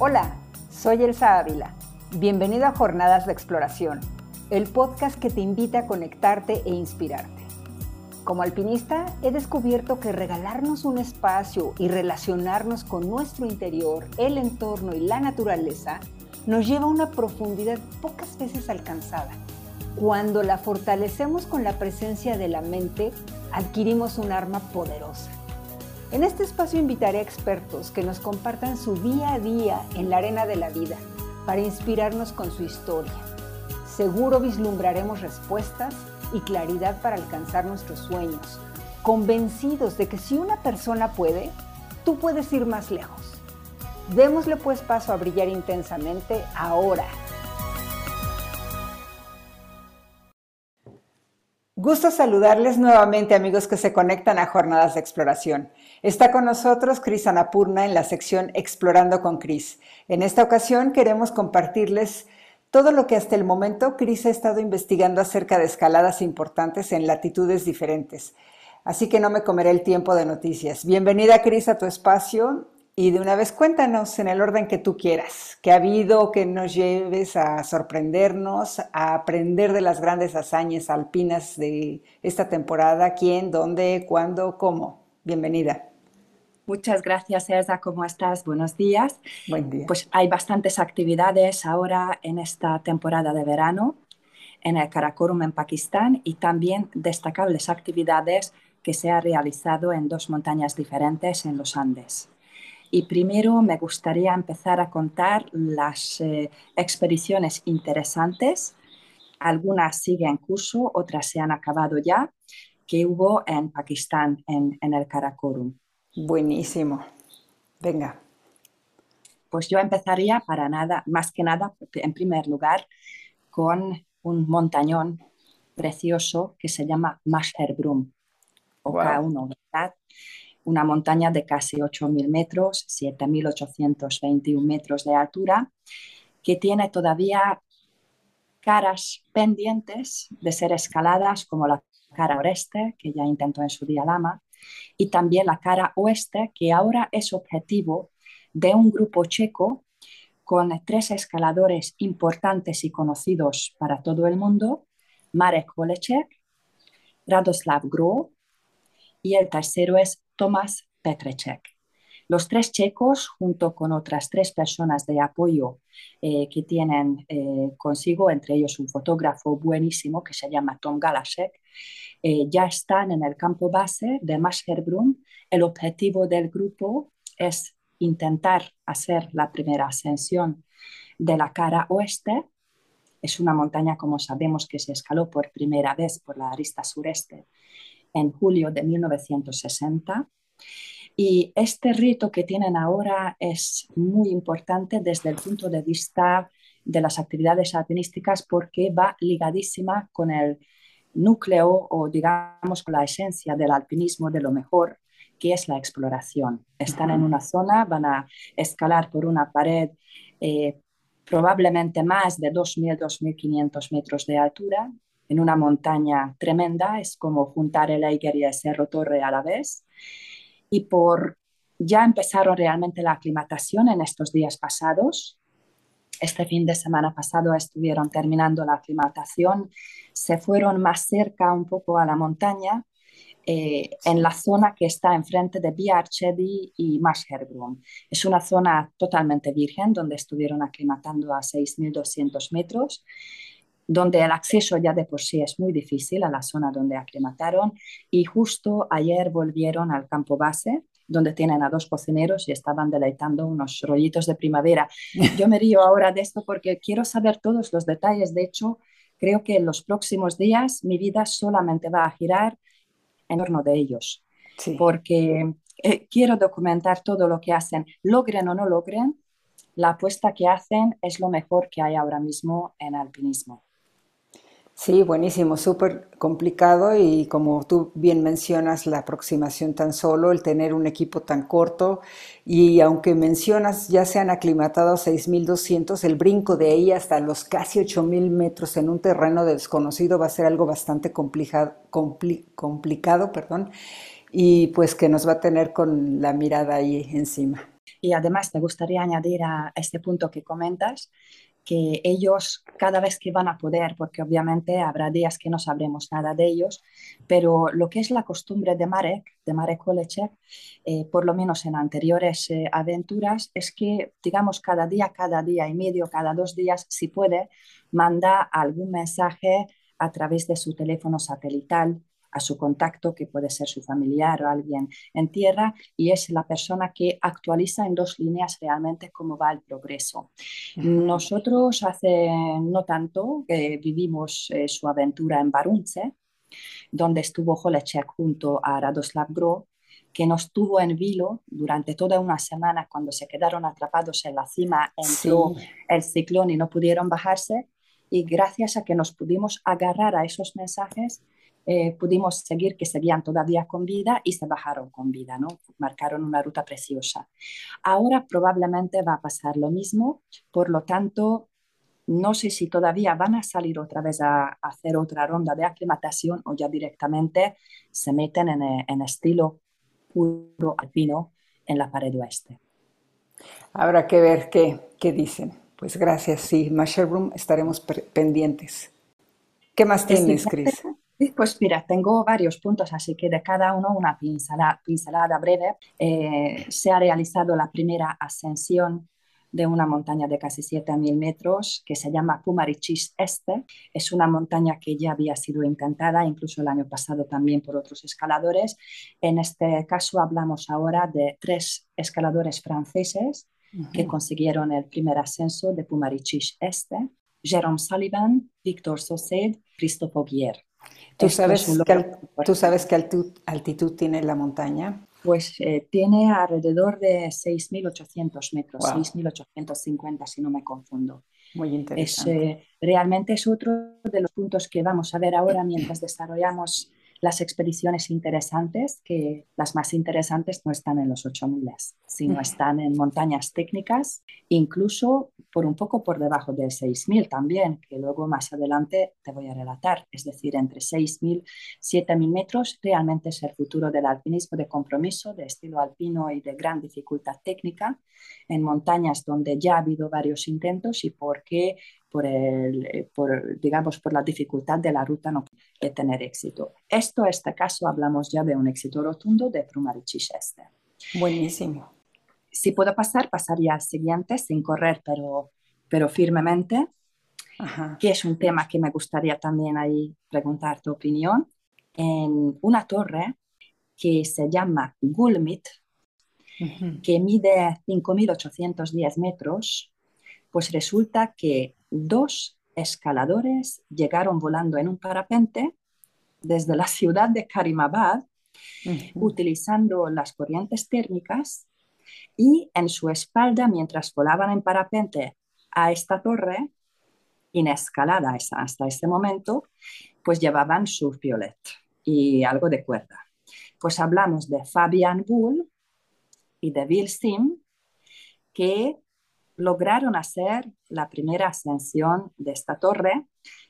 Hola, soy Elsa Ávila. Bienvenido a Jornadas de Exploración, el podcast que te invita a conectarte e inspirarte. Como alpinista, he descubierto que regalarnos un espacio y relacionarnos con nuestro interior, el entorno y la naturaleza nos lleva a una profundidad pocas veces alcanzada. Cuando la fortalecemos con la presencia de la mente, adquirimos un arma poderosa. En este espacio invitaré a expertos que nos compartan su día a día en la arena de la vida para inspirarnos con su historia. Seguro vislumbraremos respuestas y claridad para alcanzar nuestros sueños, convencidos de que si una persona puede, tú puedes ir más lejos. Démosle pues paso a brillar intensamente ahora. Gusto saludarles nuevamente amigos que se conectan a Jornadas de Exploración. Está con nosotros Cris Anapurna en la sección Explorando con Cris. En esta ocasión queremos compartirles todo lo que hasta el momento Cris ha estado investigando acerca de escaladas importantes en latitudes diferentes. Así que no me comeré el tiempo de noticias. Bienvenida Cris a tu espacio y de una vez cuéntanos en el orden que tú quieras, que ha habido, que nos lleves a sorprendernos, a aprender de las grandes hazañas alpinas de esta temporada, quién, dónde, cuándo, cómo. Bienvenida. Muchas gracias, Elsa. ¿Cómo estás? Buenos días. Buen día. Pues hay bastantes actividades ahora en esta temporada de verano en el Karakorum en Pakistán y también destacables actividades que se han realizado en dos montañas diferentes en los Andes. Y primero me gustaría empezar a contar las eh, expediciones interesantes. Algunas siguen en curso, otras se han acabado ya, que hubo en Pakistán, en, en el Karakorum. Buenísimo. Venga. Pues yo empezaría para nada, más que nada, en primer lugar, con un montañón precioso que se llama Masherbrum, o K1, ¿verdad? Una montaña de casi 8.000 metros, 7.821 metros de altura, que tiene todavía caras pendientes de ser escaladas, como la cara oeste, que ya intentó en su día Lama, y también la cara oeste, que ahora es objetivo de un grupo checo con tres escaladores importantes y conocidos para todo el mundo, Marek Volecek, Radoslav Gro y el tercero es Tomás Petrecek. Los tres checos, junto con otras tres personas de apoyo eh, que tienen eh, consigo, entre ellos un fotógrafo buenísimo que se llama Tom Galasek, eh, ya están en el campo base de Masherbrum. El objetivo del grupo es intentar hacer la primera ascensión de la cara oeste. Es una montaña, como sabemos, que se escaló por primera vez por la arista sureste en julio de 1960. Y este rito que tienen ahora es muy importante desde el punto de vista de las actividades alpinísticas porque va ligadísima con el núcleo o digamos con la esencia del alpinismo de lo mejor, que es la exploración. Están en una zona, van a escalar por una pared eh, probablemente más de 2.000, 2.500 metros de altura en una montaña tremenda, es como juntar el Eiger y el Cerro Torre a la vez. Y por ya empezaron realmente la aclimatación en estos días pasados. Este fin de semana pasado estuvieron terminando la aclimatación, se fueron más cerca un poco a la montaña, eh, en la zona que está enfrente de Biarchedi y Masherbrum. Es una zona totalmente virgen donde estuvieron aclimatando a 6.200 metros donde el acceso ya de por sí es muy difícil a la zona donde aclimataron y justo ayer volvieron al campo base donde tienen a dos cocineros y estaban deleitando unos rollitos de primavera. Yo me río ahora de esto porque quiero saber todos los detalles. De hecho, creo que en los próximos días mi vida solamente va a girar en torno de ellos, porque eh, quiero documentar todo lo que hacen, logren o no logren, la apuesta que hacen es lo mejor que hay ahora mismo en alpinismo. Sí, buenísimo, súper complicado y como tú bien mencionas, la aproximación tan solo, el tener un equipo tan corto y aunque mencionas ya se han aclimatado a 6.200, el brinco de ahí hasta los casi 8.000 metros en un terreno desconocido va a ser algo bastante complicado, complicado perdón, y pues que nos va a tener con la mirada ahí encima. Y además te gustaría añadir a este punto que comentas que ellos cada vez que van a poder, porque obviamente habrá días que no sabremos nada de ellos, pero lo que es la costumbre de Marek, de Marek Olechek, eh, por lo menos en anteriores eh, aventuras, es que, digamos, cada día, cada día y medio, cada dos días, si puede, manda algún mensaje a través de su teléfono satelital a su contacto, que puede ser su familiar o alguien en tierra, y es la persona que actualiza en dos líneas realmente cómo va el progreso. Nosotros hace no tanto que vivimos eh, su aventura en Barunce, donde estuvo Holecek junto a Radoslav Gro, que nos tuvo en vilo durante toda una semana cuando se quedaron atrapados en la cima, entró el ciclón y no pudieron bajarse. Y gracias a que nos pudimos agarrar a esos mensajes, eh, pudimos seguir que seguían todavía con vida y se bajaron con vida, ¿no? Marcaron una ruta preciosa. Ahora probablemente va a pasar lo mismo, por lo tanto, no sé si todavía van a salir otra vez a, hacer otra ronda de aclimatación o ya directamente se meten en, en estilo puro alpino en la pared oeste. Habrá que ver qué, qué dicen. Pues gracias, sí, Masherbrum, estaremos pendientes. ¿Qué más tienes, Cris? Pues mira, tengo varios puntos, así que de cada uno una pincelada, pincelada breve. Eh, se ha realizado la primera ascensión de una montaña de casi 7.000 metros que se llama Pumarichis Este. Es una montaña que ya había sido intentada incluso el año pasado también por otros escaladores. En este caso hablamos ahora de tres escaladores franceses que consiguieron el primer ascenso de Pumarichis Este. Jérôme Sullivan, Victor Sauced, Christophe Guier. ¿Tú sabes, qué, ¿Tú sabes qué altitud, tiene la montaña? Pues eh, tiene alrededor de 6.800 metros, 6.850 si no me confundo. Muy interesante. Eh, realmente es otro de los puntos que vamos a ver ahora mientras desarrollamos las expediciones interesantes, que las más interesantes no están en los 8000, sino están en montañas técnicas, incluso por un poco por debajo de 6000 también, que luego más adelante te voy a relatar. Es decir, entre 6000 y 7000 metros realmente es el futuro del alpinismo de compromiso, de estilo alpino y de gran dificultad técnica, en montañas donde ya ha habido varios intentos y porque por, el, eh, por, digamos, por la dificultad de la ruta no puede tener éxito. Esto, en este caso, hablamos ya de un éxito rotundo de Prumarichis-Este. Buenísimo. Si puedo pasar, pasaría al siguiente sin correr, pero, pero firmemente, que es un tema que me gustaría también ahí preguntar tu opinión. En una torre que se llama Gulmit, que mide 5.810 metros, pues resulta que dos escaladores llegaron volando en un parapente desde la ciudad de Karimabad, utilizando las corrientes térmicas y en su espalda, mientras volaban en parapente a esta torre, inescalada hasta este momento, pues llevaban su violet y algo de cuerda. Pues hablamos de Fabian Bull y de Bill Sim, que lograron hacer la primera ascensión de esta torre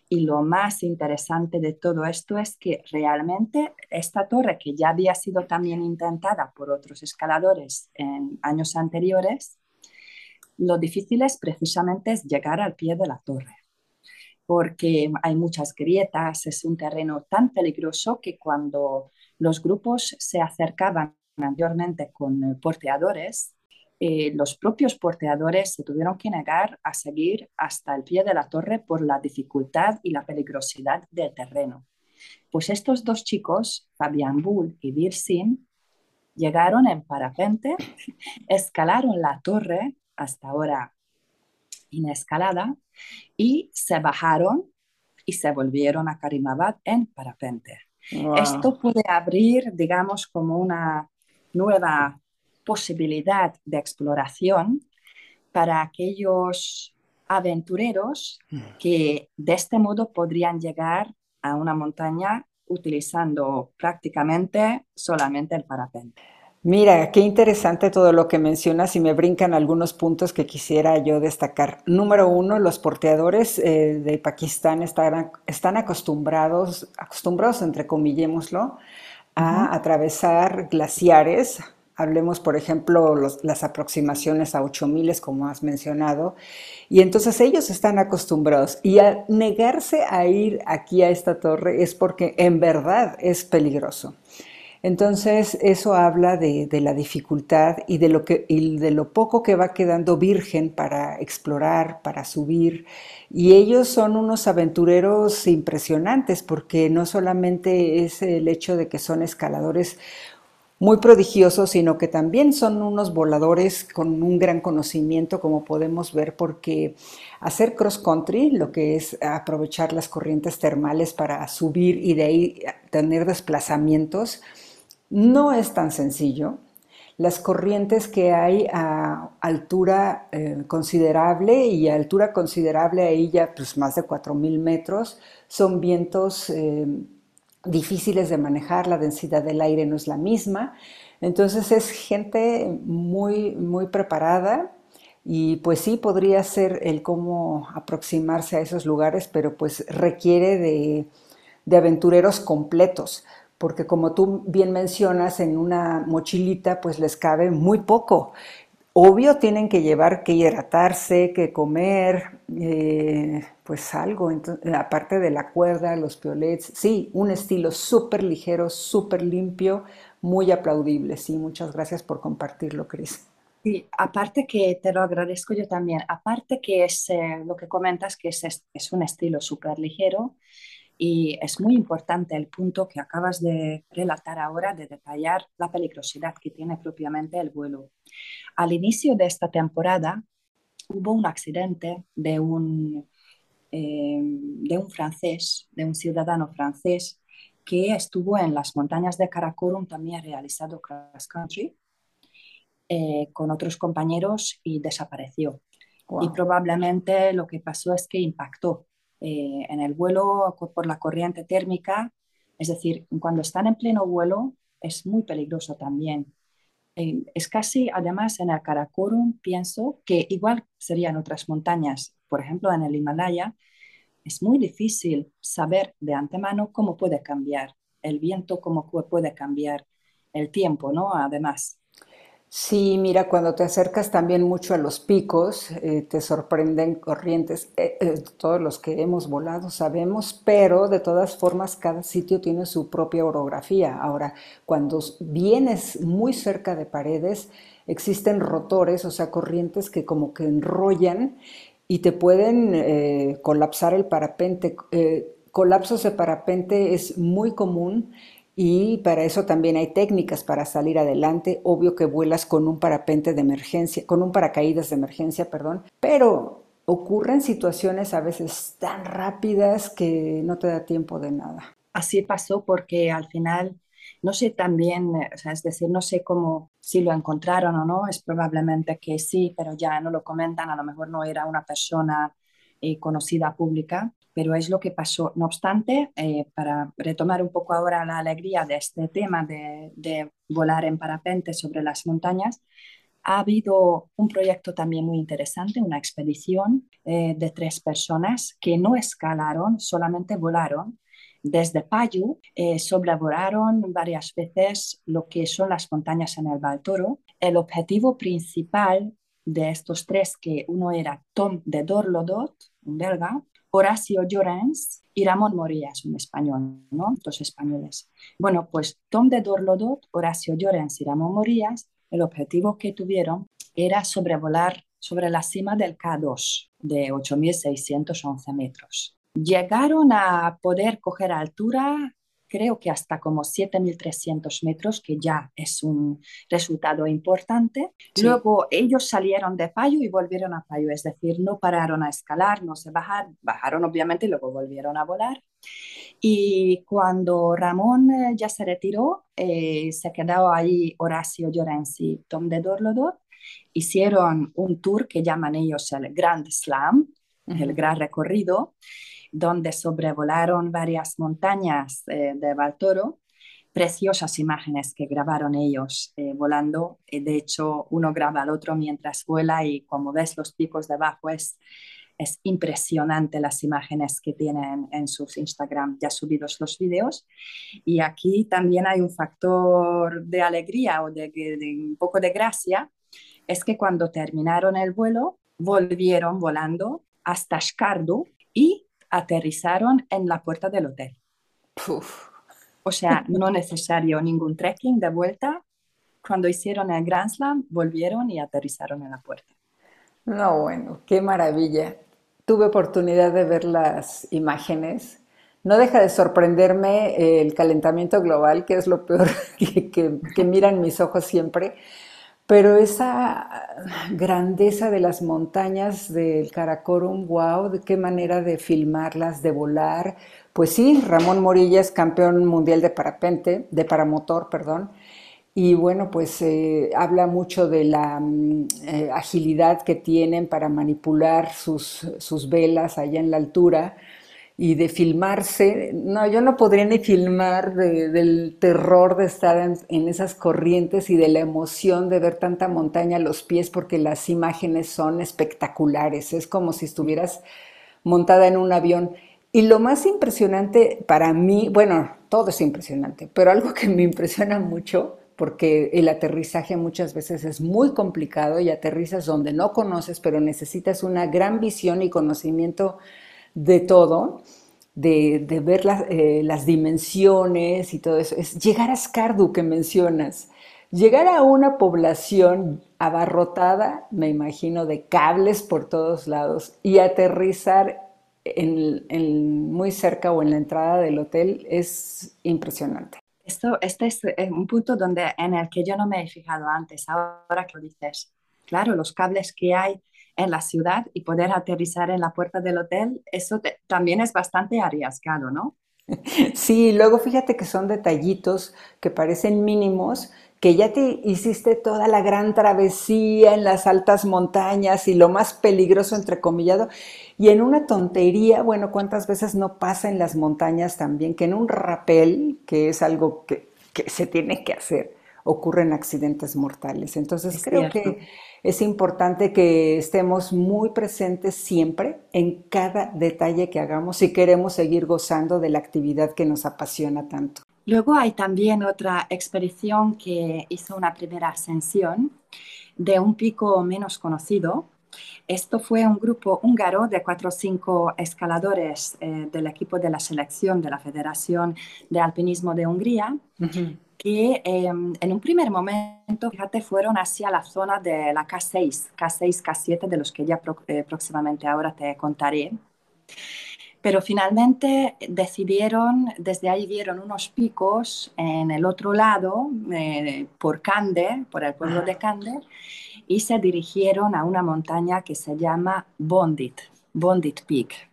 y lo más interesante de todo esto es que realmente esta torre, que ya había sido también intentada por otros escaladores en años anteriores, lo difícil es precisamente llegar al pie de la torre, porque hay muchas grietas, es un terreno tan peligroso que cuando los grupos se acercaban anteriormente con porteadores, eh, los propios porteadores se tuvieron que negar a seguir hasta el pie de la torre por la dificultad y la peligrosidad del terreno. Pues estos dos chicos, Fabián Bull y Birsin, llegaron en parapente, escalaron la torre, hasta ahora inescalada, y se bajaron y se volvieron a Karimabad en parapente. Esto puede abrir, digamos, como una nueva posibilidad de exploración para aquellos aventureros mm. que de este modo podrían llegar a una montaña utilizando prácticamente solamente el parapente. Mira, qué interesante todo lo que mencionas y me brincan algunos puntos que quisiera yo destacar. Número uno, los porteadores eh, de Pakistán están, están acostumbrados, acostumbrados, entre comillémoslo, a atravesar glaciares Hablemos, por ejemplo, las aproximaciones a 8000, como has mencionado, y entonces ellos están acostumbrados. Y al negarse a ir aquí a esta torre es porque en verdad es peligroso. Entonces, eso habla de, la dificultad y de, lo que, y de lo poco que va quedando virgen para explorar, para subir. Y ellos son unos aventureros impresionantes porque no solamente es el hecho de que son escaladores muy prodigiosos, sino que también son unos voladores con un gran conocimiento, como podemos ver, porque hacer cross country, lo que es aprovechar las corrientes termales para subir y de ahí tener desplazamientos, no es tan sencillo. Las corrientes que hay a altura eh, considerable y a altura considerable ahí ya pues más de 4.000 metros son vientos eh, difíciles de manejar, la densidad del aire no es la misma. Entonces es gente muy, muy preparada y pues sí podría ser el cómo aproximarse a esos lugares, pero pues requiere de, de aventureros completos porque como tú bien mencionas, en una mochilita pues les cabe muy poco. Obvio tienen que llevar que hidratarse, que comer, eh, pues algo, aparte de la cuerda, los piolets, sí, un estilo súper ligero, súper limpio, muy aplaudible. Sí, muchas gracias por compartirlo, Cris. Sí, aparte que te lo agradezco yo también, aparte que es eh, lo que comentas, que es, es un estilo súper ligero, y es muy importante el punto que acabas de relatar ahora de detallar la peligrosidad que tiene propiamente el vuelo. Al inicio de esta temporada hubo un accidente de un, eh, de un francés, de un ciudadano francés, que estuvo en las montañas de Karakorum, también realizado cross country, eh, con otros compañeros y desapareció. Y probablemente lo que pasó es que impactó eh, en el vuelo por la corriente térmica, es decir, cuando están en pleno vuelo es muy peligroso también. Eh, es casi, además, en el Karakorum pienso que igual serían otras montañas, por ejemplo, en el Himalaya, es muy difícil saber de antemano cómo puede cambiar el viento, cómo puede cambiar el tiempo, ¿no? Además. Sí, mira, cuando te acercas también mucho a los picos, eh, te sorprenden corrientes. Eh, eh, todos los que hemos volado sabemos, pero de todas formas cada sitio tiene su propia orografía. Ahora, cuando vienes muy cerca de paredes, existen rotores, o sea, corrientes que como que enrollan y te pueden colapsar el parapente. colapsos de parapente es muy común y para eso también hay técnicas para salir adelante. Obvio que vuelas con un parapente de emergencia, con un paracaídas de emergencia, perdón, pero ocurren situaciones a veces tan rápidas que no te da tiempo de nada. Así pasó porque al final no sé también, o sea, es decir, no sé cómo, si lo encontraron o no, es probablemente que sí, pero ya no lo comentan, a lo mejor no era una persona eh, conocida pública, pero es lo que pasó. No obstante, eh, para retomar un poco ahora la alegría de este tema de, volar en parapente sobre las montañas, ha habido un proyecto también muy interesante, una expedición eh, de tres personas que no escalaron, solamente volaron desde Payu, eh, sobrevolaron varias veces lo que son las montañas en el Baltoro. El objetivo principal de estos tres, que uno era Tom de Dorlodot, un belga, Horacio Llorens y Ramón Morillas, un español, ¿no? Dos españoles. Bueno, pues Tom de Dorlodot, Horacio Llorens y Ramón Morillas, el objetivo que tuvieron era sobrevolar sobre la cima del K2 de 8.611 metros. Llegaron a poder coger altura creo que hasta como 7.300 metros, que ya es un resultado importante. Luego ellos salieron de Payo y volvieron a Payo, es decir, no pararon a escalar, no se bajaron, bajaron obviamente y luego volvieron a volar. Y cuando Ramón eh, ya se retiró, eh, se quedó ahí Horacio Llorenzi, Tom de Dorlodot, hicieron un tour que llaman ellos el Grand Slam, el gran recorrido, donde sobrevolaron varias montañas eh, de Baltoro, preciosas imágenes que grabaron ellos eh, volando. de hecho, uno graba al otro mientras vuela y como ves los picos debajo es es impresionante las imágenes que tienen en sus Instagram ya subidos los videos. Y aquí también hay un factor de alegría o de, un poco de gracia, es que cuando terminaron el vuelo, volvieron volando hasta Shkardu y aterrizaron en la puerta del hotel. O sea, no necesario ningún trekking de vuelta. Cuando hicieron el Grand Slam, volvieron y aterrizaron en la puerta. No, bueno, qué maravilla. Tuve oportunidad de ver las imágenes. No deja de sorprenderme el calentamiento global, que es lo peor que, miran mis ojos siempre, pero esa grandeza de las montañas del Karakorum, wow, de qué manera de filmarlas, de volar. Pues sí, Ramón Morilla es campeón mundial de parapente, de paramotor, perdón, y bueno, pues eh, habla mucho de la mm, eh, agilidad que tienen para manipular sus, sus, velas allá en la altura y de filmarse. No, yo no podría ni filmar del terror de estar en, esas corrientes y de la emoción de ver tanta montaña a los pies porque las imágenes son espectaculares. Es como si estuvieras montada en un avión. Y lo más impresionante para mí, bueno, todo es impresionante, pero algo que me impresiona mucho porque el aterrizaje muchas veces es muy complicado y aterrizas donde no conoces, pero necesitas una gran visión y conocimiento de todo, de, ver eh, las dimensiones y todo eso. Es llegar a Skardu que mencionas, llegar a una población abarrotada, me imagino, de cables por todos lados y aterrizar muy cerca o en la entrada del hotel es impresionante. Esto, este es eh, un punto donde, en el que yo no me he fijado antes, ahora que lo dices. Claro, los cables que hay en la ciudad y poder aterrizar en la puerta del hotel, eso también es bastante arriesgado, ¿no? Sí, luego fíjate que son detallitos que parecen mínimos, que ya te hiciste toda la gran travesía en las altas montañas y lo más peligroso, entrecomillado, y en una tontería, bueno, ¿cuántas veces no pasa en las montañas también que en un rapel, que es algo que, se tiene que hacer, ocurren accidentes mortales? Entonces creo que es importante que estemos muy presentes siempre en cada detalle que hagamos si queremos seguir gozando de la actividad que nos apasiona tanto. Luego hay también otra expedición que hizo una primera ascensión de un pico menos conocido. Esto fue un grupo húngaro de cuatro o cinco escaladores eh, del equipo de la selección de la Federación de Alpinismo de Hungría, que em, en un primer momento, fíjate, fueron hacia la zona de la K6, K6, K7, de los que ya eh, próximamente ahora te contaré. Pero finalmente decidieron, desde ahí vieron unos picos en el otro lado, eh, por Cande, por el pueblo de Cande, y se dirigieron a una montaña que se llama Bondit, Bondit Peak.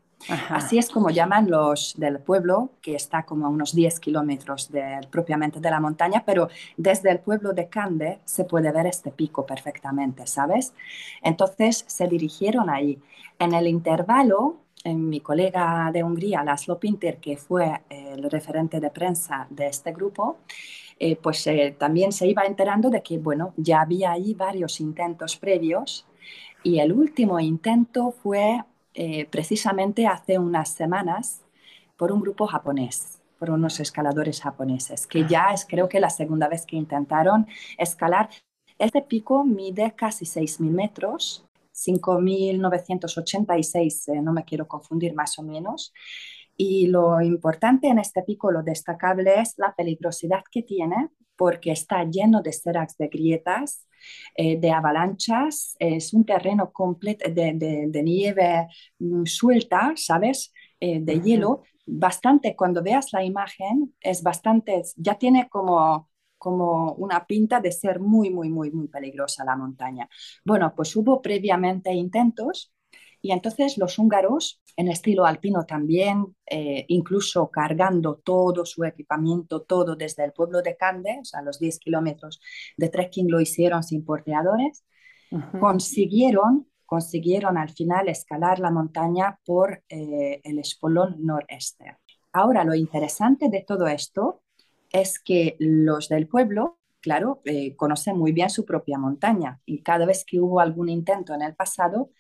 Así es como llaman los del pueblo, que está como a unos 10 kilómetros propiamente de la montaña, pero desde el pueblo de Cande se puede ver este pico perfectamente, ¿sabes? Entonces se dirigieron ahí. En el intervalo mi colega de Hungría, Laszlo Pinter, que fue el referente de prensa de este grupo, eh, pues eh, también se iba enterando de que, bueno, ya había ahí varios intentos previos y el último intento fue eh, precisamente hace unas semanas por un grupo japonés, por unos escaladores japoneses, que ya es creo que la segunda vez que intentaron escalar. Este pico mide casi 6.000 metros 5.986, eh, no me quiero confundir más o menos. Y lo importante en este pico, lo destacable es la peligrosidad que tiene porque está lleno de seracs, de grietas, eh, de avalanchas, es un terreno completo de, nieve mm, suelta, ¿sabes? Eh, de hielo, bastante, cuando veas la imagen, es bastante, ya tiene como como una pinta de ser muy, muy, muy, muy peligrosa la montaña. Bueno, pues hubo previamente intentos y entonces los húngaros, en estilo alpino también, eh, incluso cargando todo su equipamiento, todo desde el pueblo de Cande, o sea, los 10 kilómetros de trekking lo hicieron sin porteadores, consiguieron, consiguieron al final escalar la montaña por eh, el espolón noreste. Ahora, lo interesante de todo esto es que los del pueblo, claro, eh, conocen muy bien su propia montaña y cada vez que hubo algún intento en el pasado,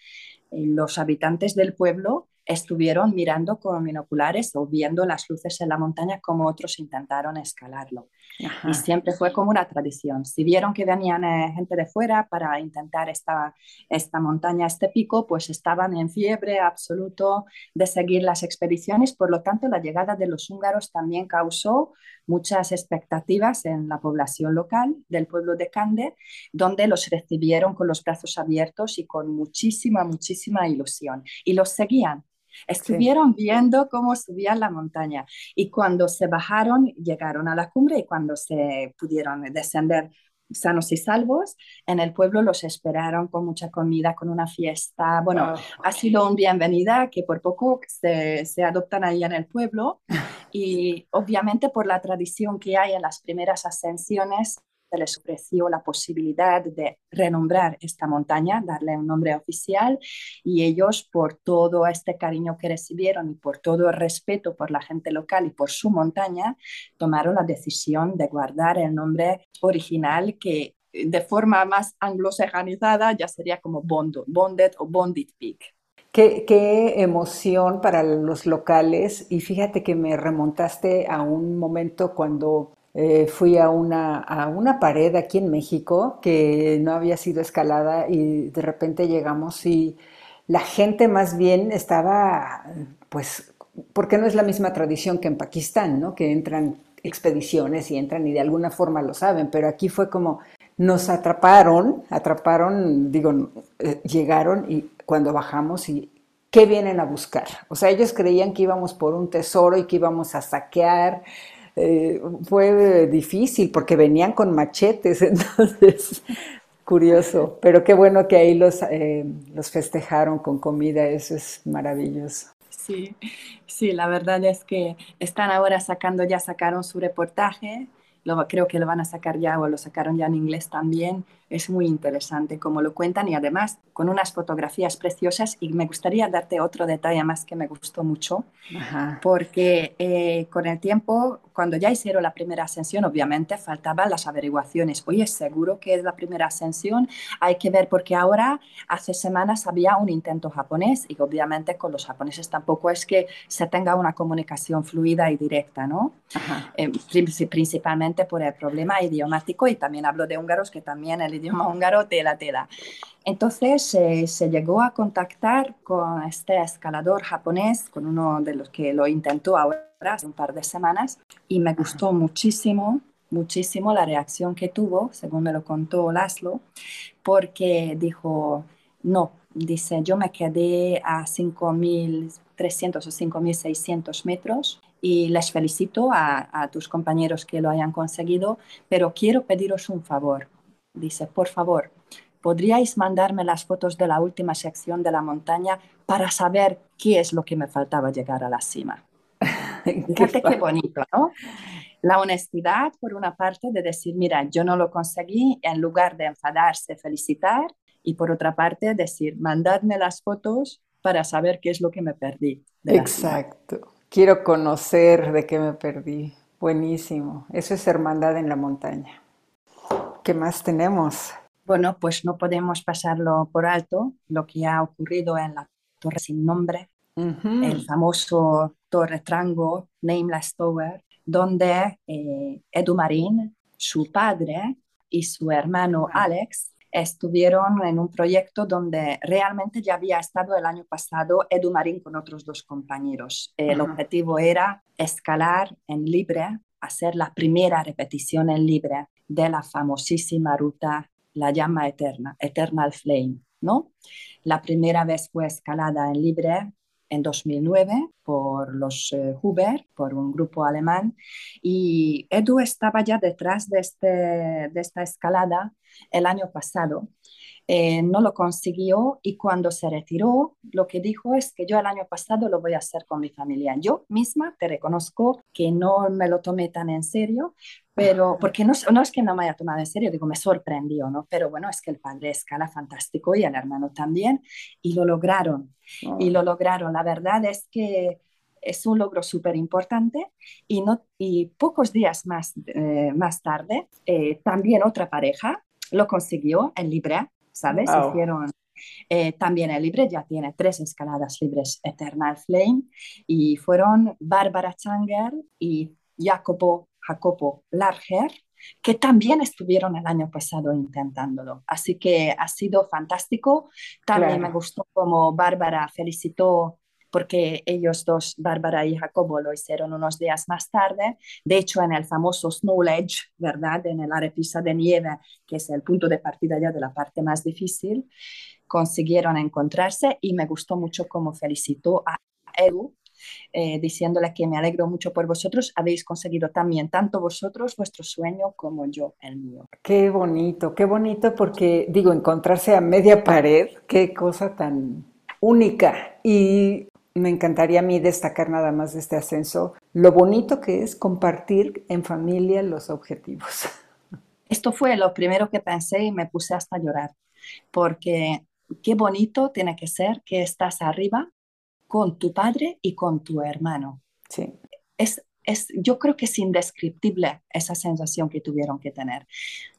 los habitantes del pueblo estuvieron mirando con binoculares o viendo las luces en la montaña como otros intentaron escalarlo. Y siempre fue como una tradición. Si vieron que venían eh, gente de fuera para intentar esta, esta montaña, este pico, pues estaban en fiebre absoluto de seguir las expediciones. Por lo tanto, la llegada de los húngaros también causó muchas expectativas en la población local del pueblo de Cande, donde los recibieron con los brazos abiertos y con muchísima, muchísima ilusión. Y los seguían Estuvieron viendo cómo subían la montaña y cuando se bajaron, llegaron a la cumbre y cuando se pudieron descender sanos y salvos, en el pueblo los esperaron con mucha comida, con una fiesta. Bueno, ha sido un bienvenida que por poco se, se adoptan ahí en el pueblo y obviamente por la tradición que hay en las primeras ascensiones les ofreció la posibilidad de renombrar esta montaña, darle un nombre oficial y ellos por todo este cariño que recibieron y por todo el respeto por la gente local y por su montaña, tomaron la decisión de guardar el nombre original que de forma más anglosajonizada ya sería como Bonded, Bonded o Bonded Peak. Qué, emoción para los locales y fíjate que me remontaste a un momento cuando eh, fui a una, a una pared aquí en México que no había sido escalada y de repente llegamos y la gente más bien estaba, pues, porque no es la misma tradición que en Pakistán, ¿no? Que entran expediciones y entran y de alguna forma lo saben, pero aquí fue como nos atraparon, atraparon, digo, eh, llegaron y cuando bajamos y ¿qué vienen a buscar? O sea, ellos creían que íbamos por un tesoro y que íbamos a saquear eh, fue difícil porque venían con machetes, entonces, curioso, pero qué bueno que ahí los, eh, los festejaron con comida, eso es maravilloso. Sí, sí, la verdad es que están ahora sacando, ya sacaron su reportaje, lo, creo que lo van a sacar ya o lo sacaron ya en inglés también, es muy interesante como lo cuentan y además con unas fotografías preciosas y me gustaría darte otro detalle más que me gustó mucho, porque eh, con el tiempo, cuando ya hicieron la primera ascensión, obviamente faltaban las averiguaciones. Oye, seguro que es la primera ascensión, hay que ver porque ahora hace semanas había un intento japonés y obviamente con los japoneses tampoco es que se tenga una comunicación fluida y directa, ¿no? Eh, principalmente por el problema idiomático y también hablo de húngaros que también el idioma húngaro, tela, tela. Entonces eh, se llegó a contactar con este escalador japonés, con uno de los que lo intentó ahora hace un par de semanas, y me gustó muchísimo, muchísimo la reacción que tuvo, según me lo contó Laszlo, porque dijo, no, dice, yo me quedé a 5.300 o 5.600 metros y les felicito a, a, tus compañeros que lo hayan conseguido, pero quiero pediros un favor dice, por favor, ¿podríais mandarme las fotos de la última sección de la montaña para saber qué es lo que me faltaba llegar a la cima? Fíjate qué bonito, ¿no? La honestidad, por una parte, de decir, mira, yo no lo conseguí, en lugar de enfadarse, felicitar, y por otra parte, decir, mandadme las fotos para saber qué es lo que me perdí. Exacto. Quiero conocer de qué me perdí. Buenísimo. Eso es hermandad en la montaña. ¿Qué más tenemos? Bueno, pues no podemos pasarlo por alto, lo que ha ocurrido en la Torre sin nombre, el famoso Torre Trango, Nameless Tower, donde eh, Edu Marín, su padre y su hermano Alex estuvieron en un proyecto donde realmente ya había estado el año pasado Edu Marín con otros dos compañeros. El objetivo era escalar en libre, hacer la primera repetición en libre de la famosísima ruta La llama eterna, Eternal Flame, ¿no? La primera vez fue escalada en libre en 2009 por los eh, Huber, por un grupo alemán, y Edu estaba ya detrás de, este, de esta escalada el año pasado eh, no lo consiguió y cuando se retiró, lo que dijo es que yo el año pasado lo voy a hacer con mi familia. Yo misma te reconozco que no me lo tomé tan en serio, pero porque no, no es que no me haya tomado en serio, digo, me sorprendió, ¿no? Pero bueno, es que el padre escala fantástico y el hermano también, y lo lograron, y lo lograron. La verdad es que es un logro súper importante y, no, y pocos días más, eh, más tarde, eh, también otra pareja lo consiguió en Libre ¿sabes? Hicieron Eh, también el libre ya tiene tres escaladas libres Eternal Flame y fueron Bárbara Changer y Jacopo, Jacopo Larger que también estuvieron el año pasado intentándolo. Así que ha sido fantástico. También me gustó como Bárbara felicitó porque ellos dos, Bárbara y Jacobo, lo hicieron unos días más tarde. De hecho, en el famoso Snow Ledge, ¿verdad? En el arepisa de nieve, que es el punto de partida ya de la parte más difícil, consiguieron encontrarse y me gustó mucho cómo felicitó a Edu eh, diciéndole que me alegro mucho por vosotros. Habéis conseguido también, tanto vosotros, vuestro sueño, como yo el mío. Qué bonito, qué bonito, porque digo, encontrarse a media pared, qué cosa tan única. Y me encantaría a mí destacar nada más de este ascenso, lo bonito que es compartir en familia los objetivos. Esto fue lo primero que pensé y me puse hasta a llorar, porque qué bonito tiene que ser que estás arriba con tu padre y con tu hermano. Sí. Es, es, yo creo que es indescriptible esa sensación que tuvieron que tener.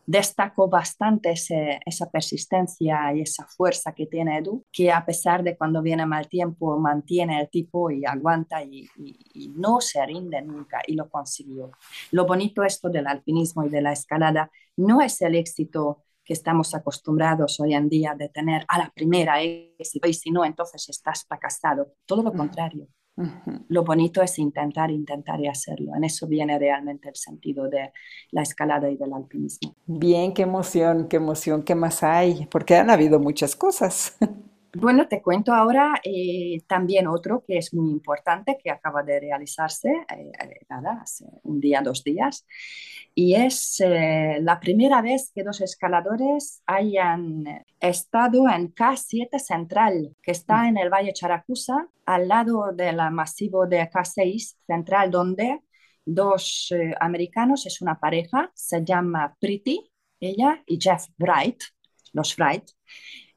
Destaco bastante esa persistencia y esa fuerza que tiene Edu, que a pesar de cuando viene mal tiempo, mantiene el tipo y aguanta y, y no se rinde nunca y lo consiguió. Lo bonito esto del alpinismo y de la escalada no es el éxito que estamos acostumbrados hoy en día de tener a la primera éxito y si no, entonces estás fracasado. Todo lo contrario. Lo bonito es intentar, intentar y hacerlo. En eso viene realmente el sentido de la escalada y del alpinismo. Bien, qué emoción, qué emoción, qué más hay, porque han habido muchas cosas. Bueno, te cuento ahora eh, también otro que es muy importante, que acaba de realizarse, eh, eh, nada, hace un día, dos días, y es la primera vez que dos escaladores hayan estado en K7 Central, que está en el Valle Characusa, al lado del masivo de K6 Central, donde dos americanos, es una pareja, se llama Pretty, ella, y Jeff Bright, los Bright,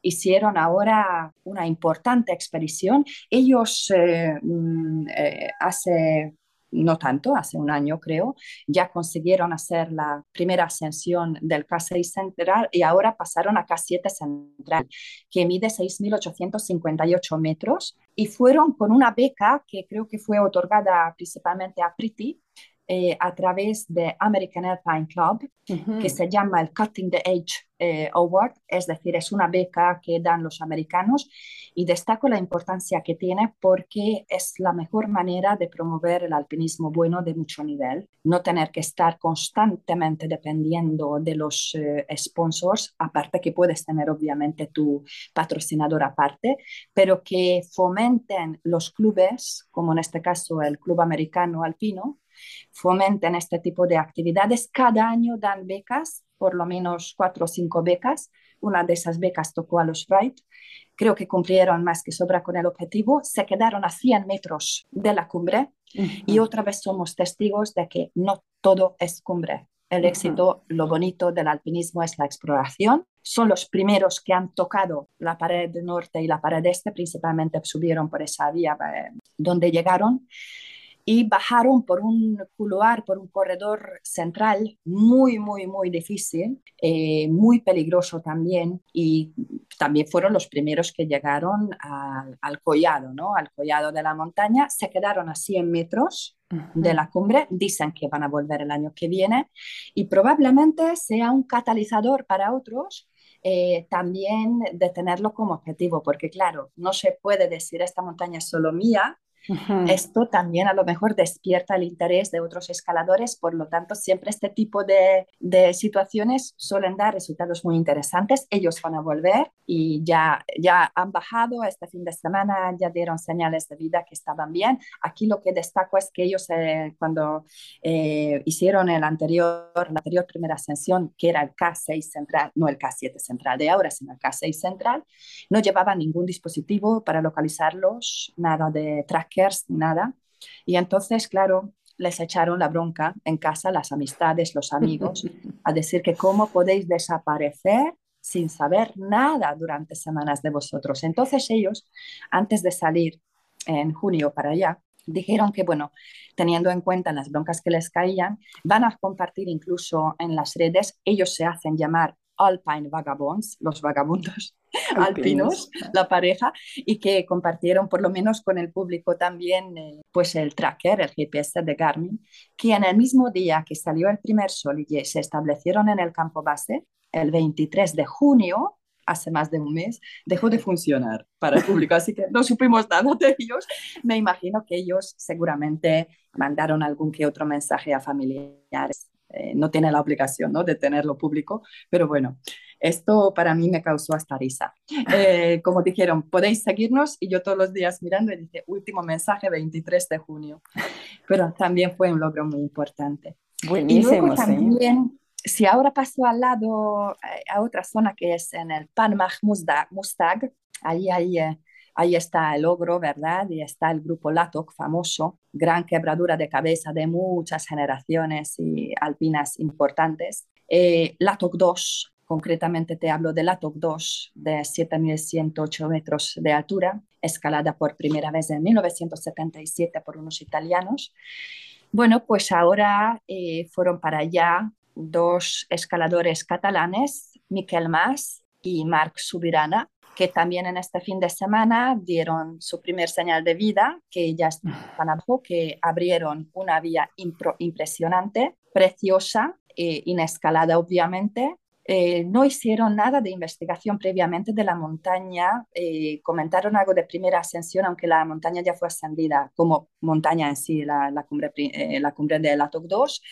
hicieron ahora una importante expedición. Ellos eh, mm, eh, hace no tanto, hace un año creo, ya consiguieron hacer la primera ascensión del K6 Central y ahora pasaron a K7 Central, que mide 6.858 metros y fueron con una beca que creo que fue otorgada principalmente a Priti, eh, a través de American Alpine Club, que se llama el Cutting the Age eh, Award, es decir, es una beca que dan los americanos y destaco la importancia que tiene porque es la mejor manera de promover el alpinismo bueno de mucho nivel, no tener que estar constantemente dependiendo de los eh, sponsors, aparte que puedes tener obviamente tu patrocinador aparte, pero que fomenten los clubes, como en este caso el Club Americano Alpino, fomenten este tipo de actividades. Cada año dan becas, por lo menos cuatro o cinco becas. Una de esas becas tocó a los Wright. Creo que cumplieron más que sobra con el objetivo. Se quedaron a 100 metros de la cumbre y otra vez somos testigos de que no todo es cumbre. El éxito, lo bonito del alpinismo es la exploración. Son los primeros que han tocado la pared norte y la pared este, principalmente subieron por esa vía eh, donde llegaron y bajaron por un couloir, por un corredor central muy, muy, muy difícil, eh, muy peligroso también y también fueron los primeros que llegaron al, collado, ¿no? Al collado de la montaña, se quedaron a 100 metros de la cumbre, dicen que van a volver el año que viene y probablemente sea un catalizador para otros eh, también de tenerlo como objetivo, porque claro, no se puede decir esta montaña es solo mía, esto también a lo mejor despierta el interés de otros escaladores, por lo tanto siempre este tipo de, de, situaciones suelen dar resultados muy interesantes. Ellos van a volver y ya, ya han bajado este fin de semana, ya dieron señales de vida que estaban bien. Aquí lo que destaco es que ellos eh, cuando eh, hicieron el anterior, la anterior primera ascensión, que era el K6 central, no el K7 central de ahora, sino el K6 central, no llevaban ningún dispositivo para localizarlos, nada de tracker nada. Y entonces, claro, les echaron la bronca en casa, las amistades, los amigos, a decir que cómo podéis desaparecer sin saber nada durante semanas de vosotros. Entonces ellos, antes de salir en junio para allá, dijeron que, bueno, teniendo en cuenta las broncas que les caían, van a compartir incluso en las redes, ellos se hacen llamar Alpine Vagabonds, los vagabundos alpinos, la pareja, y que compartieron por lo menos con el público también eh, pues el tracker, el GPS de Garmin, que en el mismo día que salió el primer sol y se establecieron en el campo base, el 23 de junio, hace más de un mes, dejó de funcionar para el público, así que no supimos nada de ellos. Me imagino que ellos seguramente mandaron algún que otro mensaje a familiares. Eh, no tiene la obligación ¿no? de tenerlo público, pero bueno, esto para mí me causó hasta risa. Eh, como dijeron, podéis seguirnos y yo todos los días mirando y dice, último mensaje 23 de junio, pero también fue un logro muy importante. Buenísimo, también, si ahora paso al lado, eh, a otra zona que es en el Panmach Mustag, ahí hay Ahí está el ogro, ¿verdad? Y está el grupo Latok, famoso, gran quebradura de cabeza de muchas generaciones y alpinas importantes. Eh, Latok 2, concretamente te hablo de Latok 2, de 7.108 metros de altura, escalada por primera vez en 1977 por unos italianos. Bueno, pues ahora eh, fueron para allá dos escaladores catalanes, Miquel Mas y Marc Subirana, que también en este fin de semana dieron su primer señal de vida, que ya están abajo, que abrieron una vía impresionante, preciosa, e inescalada obviamente, eh, no hicieron nada de investigación previamente de la montaña, eh, comentaron algo de primera ascensión, aunque la montaña ya fue ascendida como montaña en sí, la, cumbre, eh, la cumbre de la TOC 2,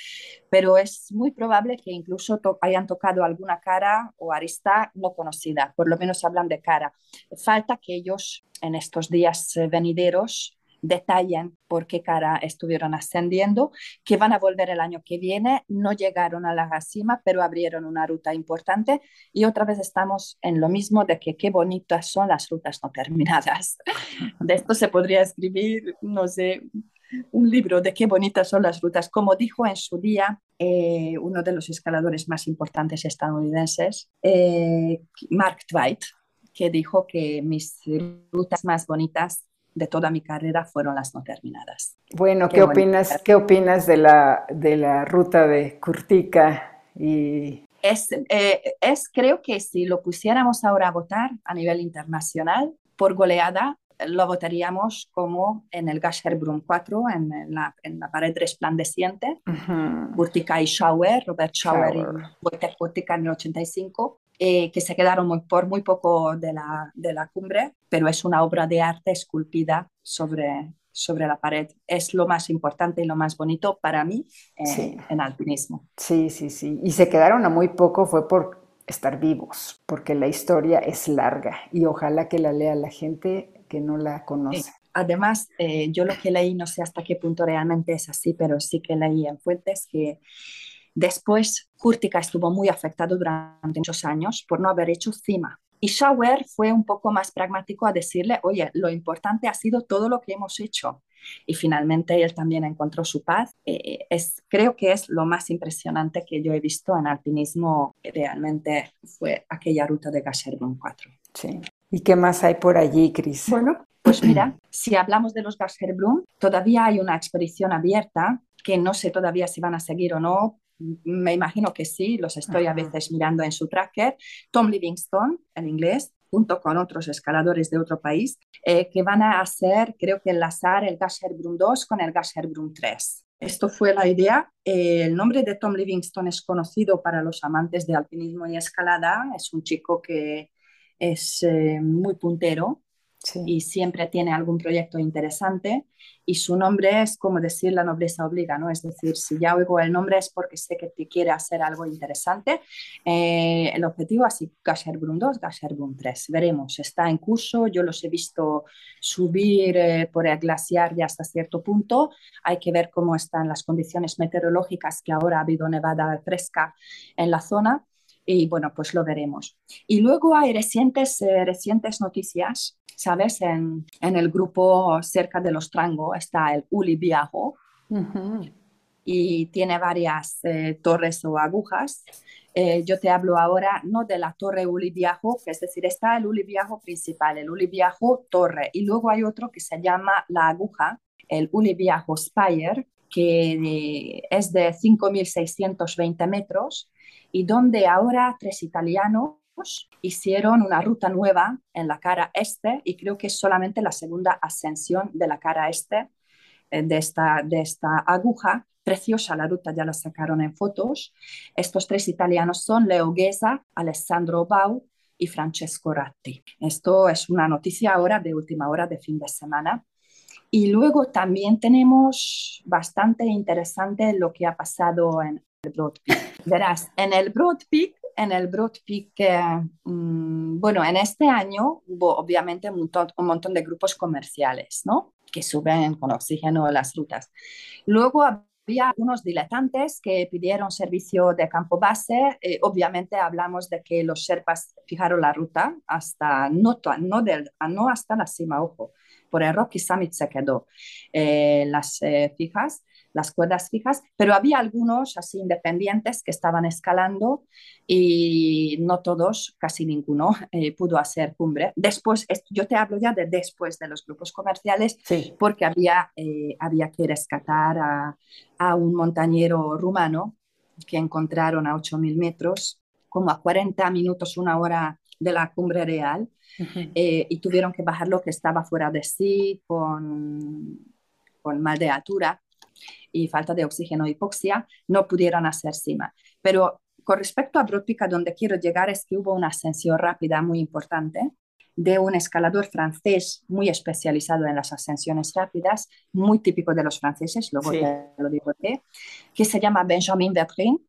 pero es muy probable que incluso hayan tocado alguna cara o arista no conocida, por lo menos hablan de cara. Falta que ellos en estos días venideros detallen por qué cara estuvieron ascendiendo, que van a volver el año que viene, no llegaron a la cima, pero abrieron una ruta importante y otra vez estamos en lo mismo de que qué bonitas son las rutas no terminadas. De esto se podría escribir, no sé, un libro de qué bonitas son las rutas. Como dijo en su día eh, uno de los escaladores más importantes estadounidenses, eh, Mark Twight, que dijo que mis rutas más bonitas de toda mi carrera fueron las no terminadas. Bueno, ¿qué, opinas, ¿qué opinas de la, de la ruta de Curtica? Y... Es, eh, es, creo que si lo pusiéramos ahora a votar a nivel internacional, por goleada, lo votaríamos como en el Gasherbrum 4, en la, en la pared resplandeciente, uh y Schauer, Robert Schauer, y Wojtek Kurtika en el 85, eh, que se quedaron muy, por muy poco de la, de la cumbre, pero es una obra de arte esculpida sobre, sobre la pared. Es lo más importante y lo más bonito para mí eh, en alpinismo. Sí, sí, sí. Y se quedaron a muy poco fue por estar vivos, porque la historia es larga y ojalá que la lea la gente que no la conoce. Además, eh, yo lo que leí, no sé hasta qué punto realmente es así, pero sí que leí en fuentes que Después, Kurtika estuvo muy afectado durante muchos años por no haber hecho cima. Y Schauer fue un poco más pragmático a decirle, oye, lo importante ha sido todo lo que hemos hecho. Y finalmente él también encontró su paz. Eh, es, creo que es lo más impresionante que yo he visto en alpinismo. Realmente fue aquella ruta de Gasherbrum 4. Sí. ¿Y qué más hay por allí, Cris? Bueno, pues mira, si hablamos de los Gasherbrum, todavía hay una expedición abierta que no sé todavía si van a seguir o no, me imagino que sí, los estoy a veces mirando en su tracker, Tom Livingston en inglés, junto con otros escaladores de otro país, eh, que van a hacer, creo que enlazar el Gasherbrum 2 con el Gasherbrum 3. Esto fue la idea. Eh, el nombre de Tom Livingston es conocido para los amantes de alpinismo y escalada. Es un chico que es eh, muy puntero, y siempre tiene algún proyecto interesante y su nombre es como decir la nobleza obliga, ¿no? Es decir, si ya oigo el nombre es porque sé que te quiere hacer algo interesante. Eh, el objetivo así, Gasherbrum 2, Gasherbrum 3, veremos, está en curso, yo los he visto subir eh, por el glaciar ya hasta cierto punto, hay que ver cómo están las condiciones meteorológicas que ahora ha habido nevada fresca en la zona y bueno, pues lo veremos. Y luego hay recientes, eh, recientes noticias, ¿sabes? En, en, el grupo cerca de los Trango está el Uli Viajo y tiene varias eh, torres o agujas. Eh, yo te hablo ahora no de la torre Uli Viajo, que es decir, está el Uli Viajo principal, el Uli Viajo torre, y luego hay otro que se llama la aguja, el Uli Viajo Spire, que es de 5.620 metros y donde ahora tres italianos hicieron una ruta nueva en la cara este y creo que es solamente la segunda ascensión de la cara este eh, de esta, de esta aguja. Preciosa la ruta, ya la sacaron en fotos. Estos tres italianos son Leo Ghesa, Alessandro Bau y Francesco Ratti. Esto es una noticia ahora de última hora de fin de semana. Y luego también tenemos bastante interesante lo que ha pasado en el Broad Peak. Verás, en el Broad Peak, en el Broad Peak, eh, mm, bueno, en este año hubo obviamente un montón, un montón de grupos comerciales, ¿no? Que suben con oxígeno las rutas. Luego había unos diletantes que pidieron servicio de campo base. Eh, obviamente hablamos de que los Sherpas fijaron la ruta hasta, no, no, del, no hasta la cima, ojo, por el Rocky Summit se quedó eh, las eh, fijas las cuerdas fijas, pero había algunos así independientes que estaban escalando y no todos, casi ninguno, eh, pudo hacer cumbre. Después, yo te hablo ya de después de los grupos comerciales, porque había, eh, había que rescatar a, a un montañero rumano que encontraron a 8.000 metros, como a 40 minutos, una hora de la cumbre real, eh, y tuvieron que bajarlo que estaba fuera de sí, con, con mal de altura y falta de oxígeno, hipoxia, no pudieron hacer cima. Pero con respecto a Brópica, donde quiero llegar es que hubo una ascensión rápida muy importante de un escalador francés muy especializado en las ascensiones rápidas, muy típico de los franceses, luego te lo digo que se llama Benjamin Vertrin.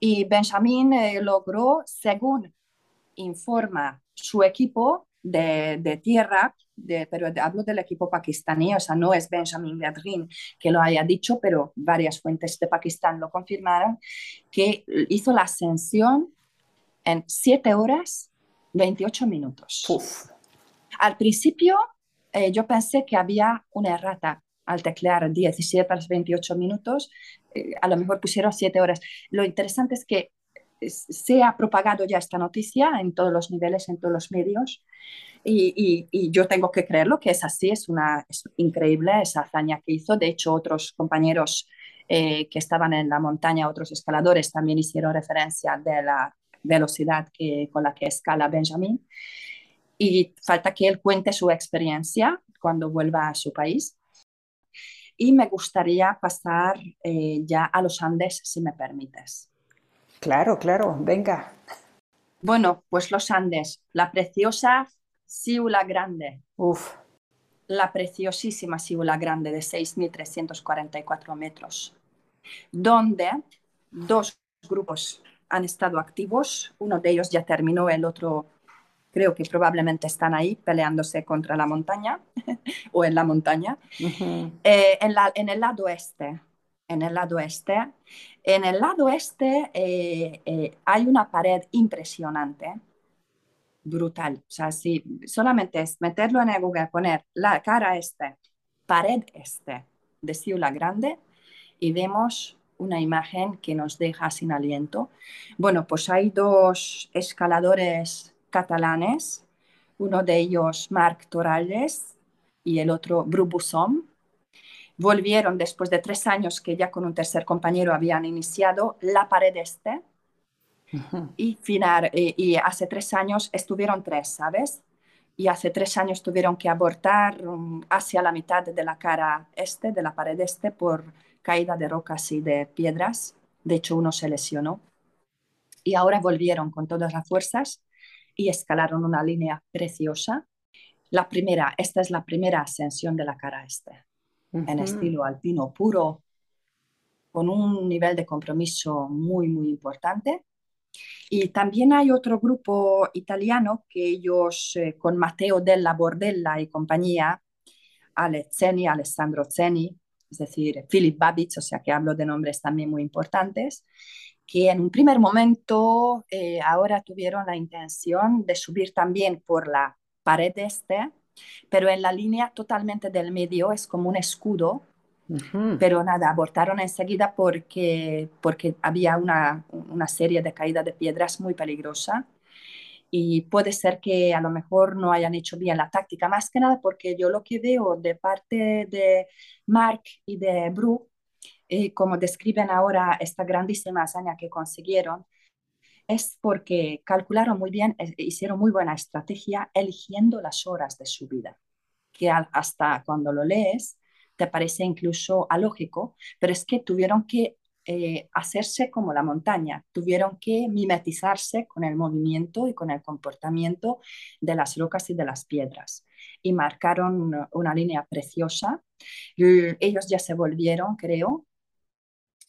Y Benjamin eh, logró, según informa su equipo de, de tierra, pero hablo del equipo pakistaní, o sea, no es Benjamin Gadrin que lo haya dicho, pero varias fuentes de Pakistán lo confirmaron, que hizo la ascensión en 7 horas 28 minutos. Al principio eh, yo pensé que había una errata al teclear 17 a 28 minutos, eh, a lo mejor pusieron 7 horas. Lo interesante es que se ha propagado ya esta noticia en todos los niveles, en todos los medios, y, yo tengo que creerlo que es así, es, una, increíble esa hazaña que hizo. De hecho, otros compañeros eh, que estaban en la montaña, otros escaladores, también hicieron referencia de la velocidad que, con la que escala Benjamin. Y falta que él cuente su experiencia cuando vuelva a su país. Y me gustaría pasar eh, ya a los Andes, si me permites. Claro, claro, venga. Bueno, pues los Andes, la preciosa Siula Grande. Uf. La preciosísima Siula Grande de 6.344 metros, donde dos grupos han estado activos. Uno de ellos ya terminó, el otro creo que probablemente están ahí peleándose contra la montaña o en la montaña. Eh, en, el lado este, en el lado este, en el lado este eh, eh, hay una pared impresionante brutal. O sea, si solamente es meterlo en el Google, poner la cara este, pared este de Ciudad Grande y vemos una imagen que nos deja sin aliento. Bueno, pues hay dos escaladores catalanes, uno de ellos Marc Torales y el otro Brubusom. Volvieron después de tres años que ya con un tercer compañero habían iniciado la pared este, y, final, eh, y, hace tres años estuvieron tres, ¿sabes? Y hace tres años tuvieron que abortar um, hacia la mitad de la cara este, de la pared este, por caída de rocas y de piedras. De hecho, uno se lesionó. Y ahora volvieron con todas las fuerzas y escalaron una línea preciosa. La primera, esta es la primera ascensión de la cara este, en estilo alpino puro, con un nivel de compromiso muy, muy importante. Y también hay otro grupo italiano que ellos, eh, con Matteo Della Bordella y compañía, Ale Zeni, Alessandro Zeni, es decir, Philip Babic, o sea que hablo de nombres también muy importantes, que en un primer momento eh, ahora tuvieron la intención de subir también por la pared este, pero en la línea totalmente del medio es como un escudo pero nada, abortaron enseguida porque, porque había una, una serie de caídas de piedras muy peligrosa. Y puede ser que a lo mejor no hayan hecho bien la táctica, más que nada porque yo lo que veo de parte de Mark y de Bru, eh, como describen ahora esta grandísima hazaña que consiguieron, es porque calcularon muy bien, hicieron muy buena estrategia eligiendo las horas de su vida, que hasta cuando lo lees te parece incluso alógico, pero es que tuvieron que eh, hacerse como la montaña, tuvieron que mimetizarse con el movimiento y con el comportamiento de las rocas y de las piedras. Y marcaron una, línea preciosa. ellos ya se volvieron, creo.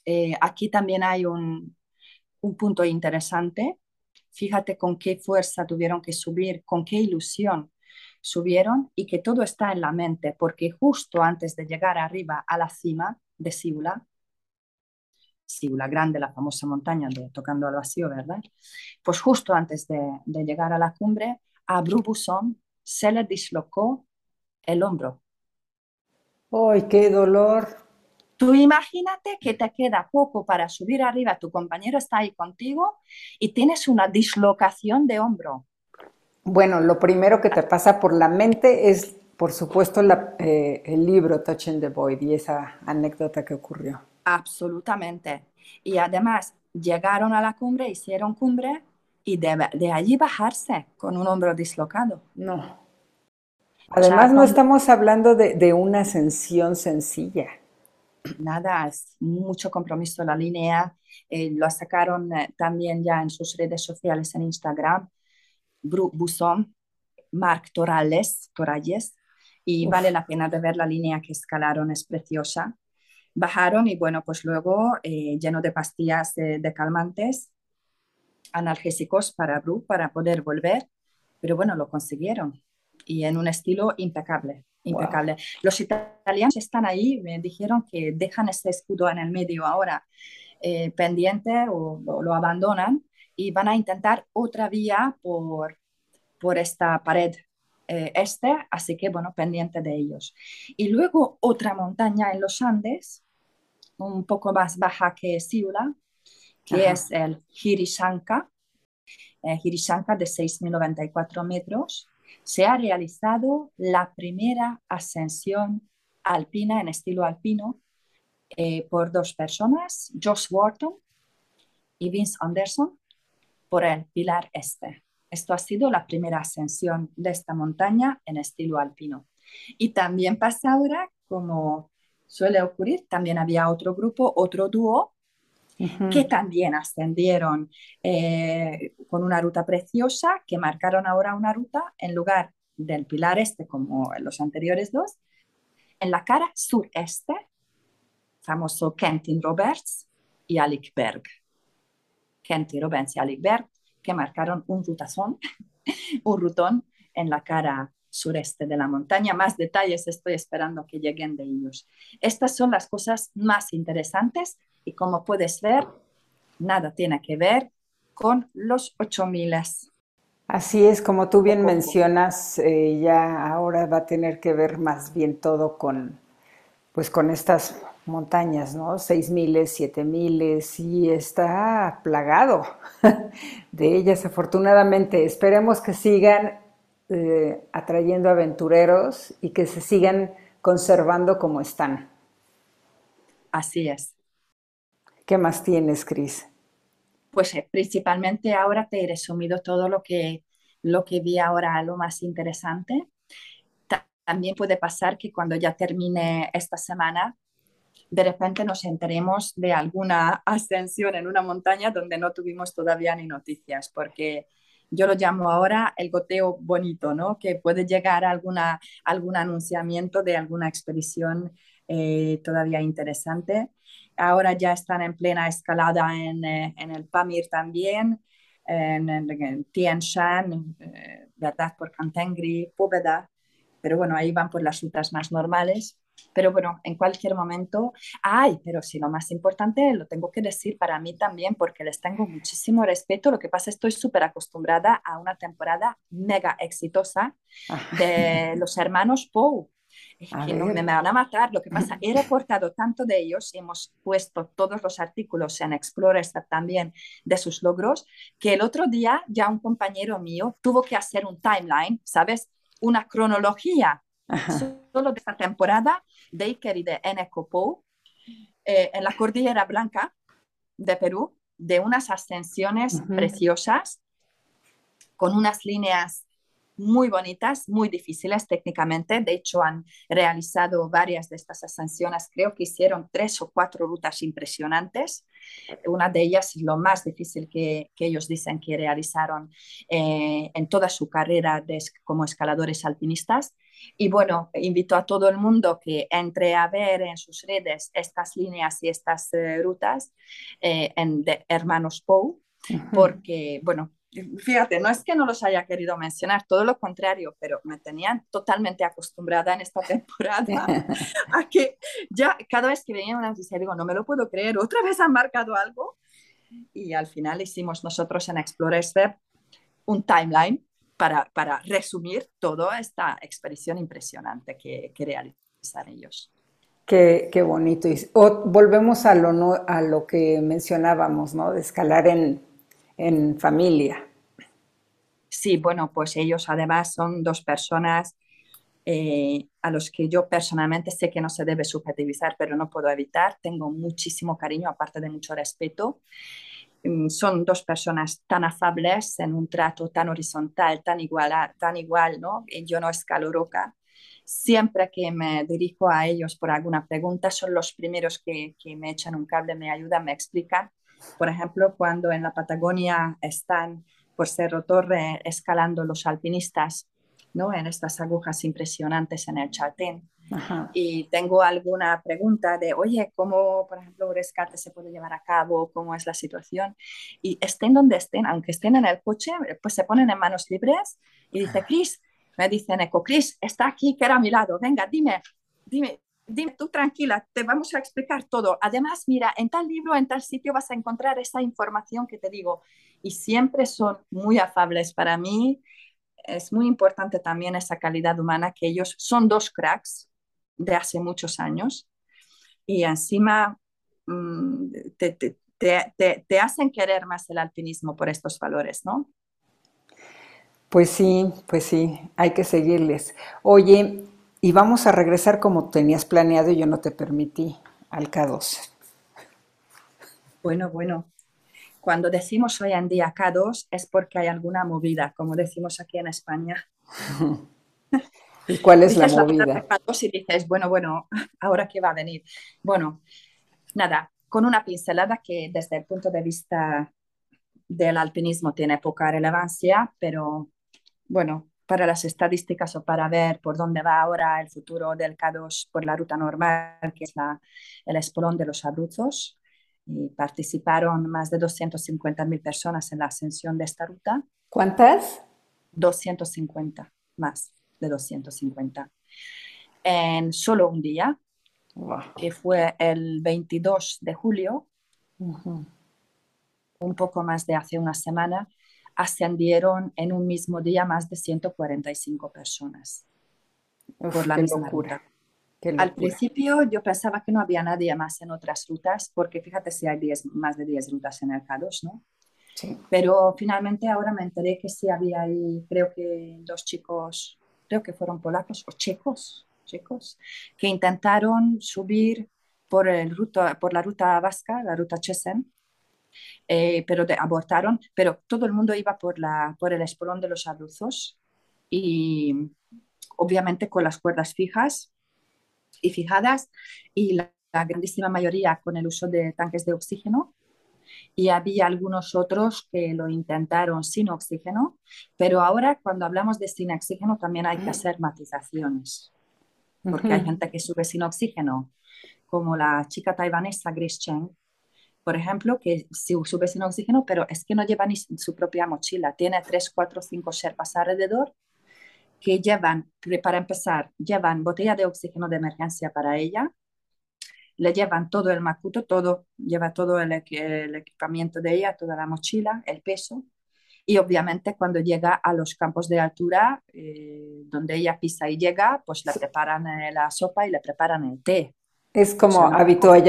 Eh, aquí también hay un, un punto interesante. Fíjate con qué fuerza tuvieron que subir, con qué ilusión subieron y que todo está en la mente, porque justo antes de llegar arriba a la cima de Siula, Siula Grande, la famosa montaña de Tocando al Vacío, ¿verdad? Pues justo antes de, llegar a la cumbre, a Brubusson se le dislocó el hombro. ¡Ay, qué dolor! Tú imagínate que te queda poco para subir arriba, tu compañero está ahí contigo y tienes una dislocación de hombro. Bueno, lo primero que te pasa por la mente es, por supuesto, eh, el libro Touching the Void y esa anécdota que ocurrió. Absolutamente. Y además llegaron a la cumbre, hicieron cumbre y de, allí bajarse con un hombro dislocado. No. Además, no estamos hablando de, una ascensión sencilla. Nada, es mucho compromiso la línea. Eh, lo sacaron eh, también ya en sus redes sociales en Instagram. Buson, Marc Torales, Toralles, y vale la pena de ver la línea que escalaron, es preciosa bajaron y bueno, pues luego eh, lleno de pastillas de, calmantes, analgésicos para Bru, para poder volver, pero bueno, lo consiguieron y en un estilo impecable, impecable. Los italianos están ahí, me dijeron que dejan ese escudo en el medio ahora eh, pendiente o, lo abandonan y van a intentar otra vía por, por esta pared eh, este, así que bueno, pendiente de ellos. Y luego otra montaña en los Andes, un poco más baja que Siula, que es el Hirishanka, el Hirishanka de 6.094 metros. Se ha realizado la primera ascensión alpina en estilo alpino eh, por dos personas, Josh Wharton y Vince Anderson, por el Pilar Este. Esto ha sido la primera ascensión de esta montaña en estilo alpino. Y también pasa ahora como suele ocurrir. También había otro grupo, otro dúo, que también ascendieron eh, con una ruta preciosa, que marcaron ahora una ruta en lugar del pilar este, como en los anteriores dos, en la cara sureste, famoso Kentin Roberts y Alec Berg. Kentin Roberts y Alec Berg, que marcaron un rutazón, un rutón en la cara sureste de la montaña. Más detalles estoy esperando que lleguen de ellos. Estas son las cosas más interesantes y como puedes ver, nada tiene que ver con los 8000. Así es, como tú bien mencionas, eh, ya ahora va a tener que ver más bien todo con, pues con estas montañas, ¿no? Seis miles, siete miles, y está plagado de ellas, afortunadamente. Esperemos que sigan eh, atrayendo aventureros y que se sigan conservando como están. Así es. ¿Qué más tienes, Cris? Pues eh, principalmente ahora te he resumido todo lo que, lo que vi ahora, lo más interesante. También puede pasar que cuando ya termine esta semana, de repente nos enteremos de alguna ascensión en una montaña donde no tuvimos todavía ni noticias, porque yo lo llamo ahora el goteo bonito, ¿no? Que puede llegar a alguna, algún anunciamiento de alguna expedición eh, todavía interesante. Ahora ya están en plena escalada en, eh, en el Pamir también, en, en, Tien Shan, eh, ¿verdad? Por Cantengri, Póveda, pero bueno, ahí van por las rutas más normales. Pero bueno, en cualquier momento, ay, pero si lo más importante lo tengo que decir para mí también porque les tengo muchísimo respeto. Lo que pasa es que estoy súper acostumbrada a una temporada mega exitosa de los hermanos Poe. que no me van a matar. Lo que pasa, he reportado tanto de ellos y hemos puesto todos los artículos en Explorer también de sus logros, que el otro día ya un compañero mío tuvo que hacer un timeline, ¿sabes? Una cronología solo de esta temporada de Iker y de Eneco eh, en la Cordillera Blanca de Perú, de unas ascensiones preciosas con unas líneas muy bonitas, muy difíciles técnicamente. De hecho, han realizado varias de estas ascensiones. Creo que hicieron tres o cuatro rutas impresionantes. Una de ellas es lo más difícil que, ellos dicen que realizaron eh, en toda su carrera como escaladores alpinistas. Y bueno, invito a todo el mundo que entre a ver en sus redes estas líneas y estas eh, rutas eh, en de Hermanos Pou, porque, bueno, fíjate, no es que no los haya querido mencionar, todo lo contrario, pero me tenían totalmente acostumbrada en esta temporada a que ya cada vez que venía una noticia digo, no me lo puedo creer, otra vez han marcado algo. Y al final hicimos nosotros en Explorers Web un timeline para, para resumir toda esta expedición impresionante que, que realizan ellos. Qué, qué bonito. Y volvemos a lo, no, a lo que mencionábamos, ¿no? De escalar en, en familia. Sí, bueno, pues ellos además son dos personas eh, a los que yo personalmente sé que no se debe subjetivizar, pero no puedo evitar. Tengo muchísimo cariño, aparte de mucho respeto. Mm, son dos personas tan afables en un trato tan horizontal, tan igual, tan igual, ¿no? Yo no escalo roca. Siempre que me dirijo a ellos por alguna pregunta, son los primeros que me echan un cable, me ayudan, me explican. Por ejemplo, cuando en la Patagonia están por Cerro Torre escalando los alpinistas, ¿no? En estas agujas impresionantes en el Chaltén. Y tengo alguna pregunta de, oye, ¿cómo, por ejemplo, un rescate se puede llevar a cabo? ¿Cómo es la situación? Y estén donde estén, aunque estén en el coche, pues se ponen en manos libres y dice, Chris, me dicen, Eco, Chris, está aquí, que era a mi lado, venga, dime, dime, dime tú tranquila, te vamos a explicar todo. Además, mira, en tal libro, en tal sitio vas a encontrar esa información que te digo. Y siempre son muy afables para mí. Es muy importante también esa calidad humana que ellos son dos cracks de hace muchos años y encima mm, te, te, te, hacen querer más el alpinismo por estos valores, ¿no? Pues sí, pues sí, hay que seguirles. Oye, y vamos a regresar como tenías planeado y yo no te permití al K2. Bueno, bueno. Cuando decimos hoy en día K2 es porque hay alguna movida, como decimos aquí en España. ¿Y cuál es la movida? K2 y dices, bueno, bueno, ahora qué va a venir. Bueno, nada, con una pincelada que desde el punto de vista del alpinismo tiene poca relevancia, pero bueno, para las estadísticas o para ver por dónde va ahora el futuro del K2 por la ruta normal, que es la, el espolón de los abruzos. Y participaron más de 250.000 personas en la ascensión de esta ruta. ¿Cuántas? 250, más de 250. En solo un día, que fue el 22 de julio, un poco más de hace una semana, ascendieron en un mismo día más de 145 personas por la misma ruta. Al principio yo pensaba que no había nadie más en otras rutas, porque fíjate si hay más de 10 rutas en el K2, ¿no? Sí. Pero finalmente ahora me enteré que sí había ahí, creo que dos chicos, creo que fueron polacos o checos, chicos, que intentaron subir por, el ruta, por la ruta vasca, la ruta Chesen, eh, pero abortaron, pero todo el mundo iba por, la, por el espolón de los abruzos y obviamente con las cuerdas fijas y fijadas y la, grandísima mayoría con el uso de tanques de oxígeno. Y había algunos otros que lo intentaron sin oxígeno, pero ahora cuando hablamos de sin oxígeno también hay que hacer matizaciones, porque hay gente que sube sin oxígeno, como la chica taiwanesa Grace Cheng, por ejemplo, que si sube sin oxígeno, pero es que no lleva ni su propia mochila, tiene tres, cuatro, cinco sherpas alrededor que llevan, para empezar, llevan botella de oxígeno de emergencia para ella, le llevan todo el macuto, todo, lleva todo el, equipamiento de ella, toda la mochila, el peso, y obviamente cuando llega a los campos de altura, eh, donde ella pisa y llega, pues le preparan eh, la sopa y le preparan el té. Es como o habitual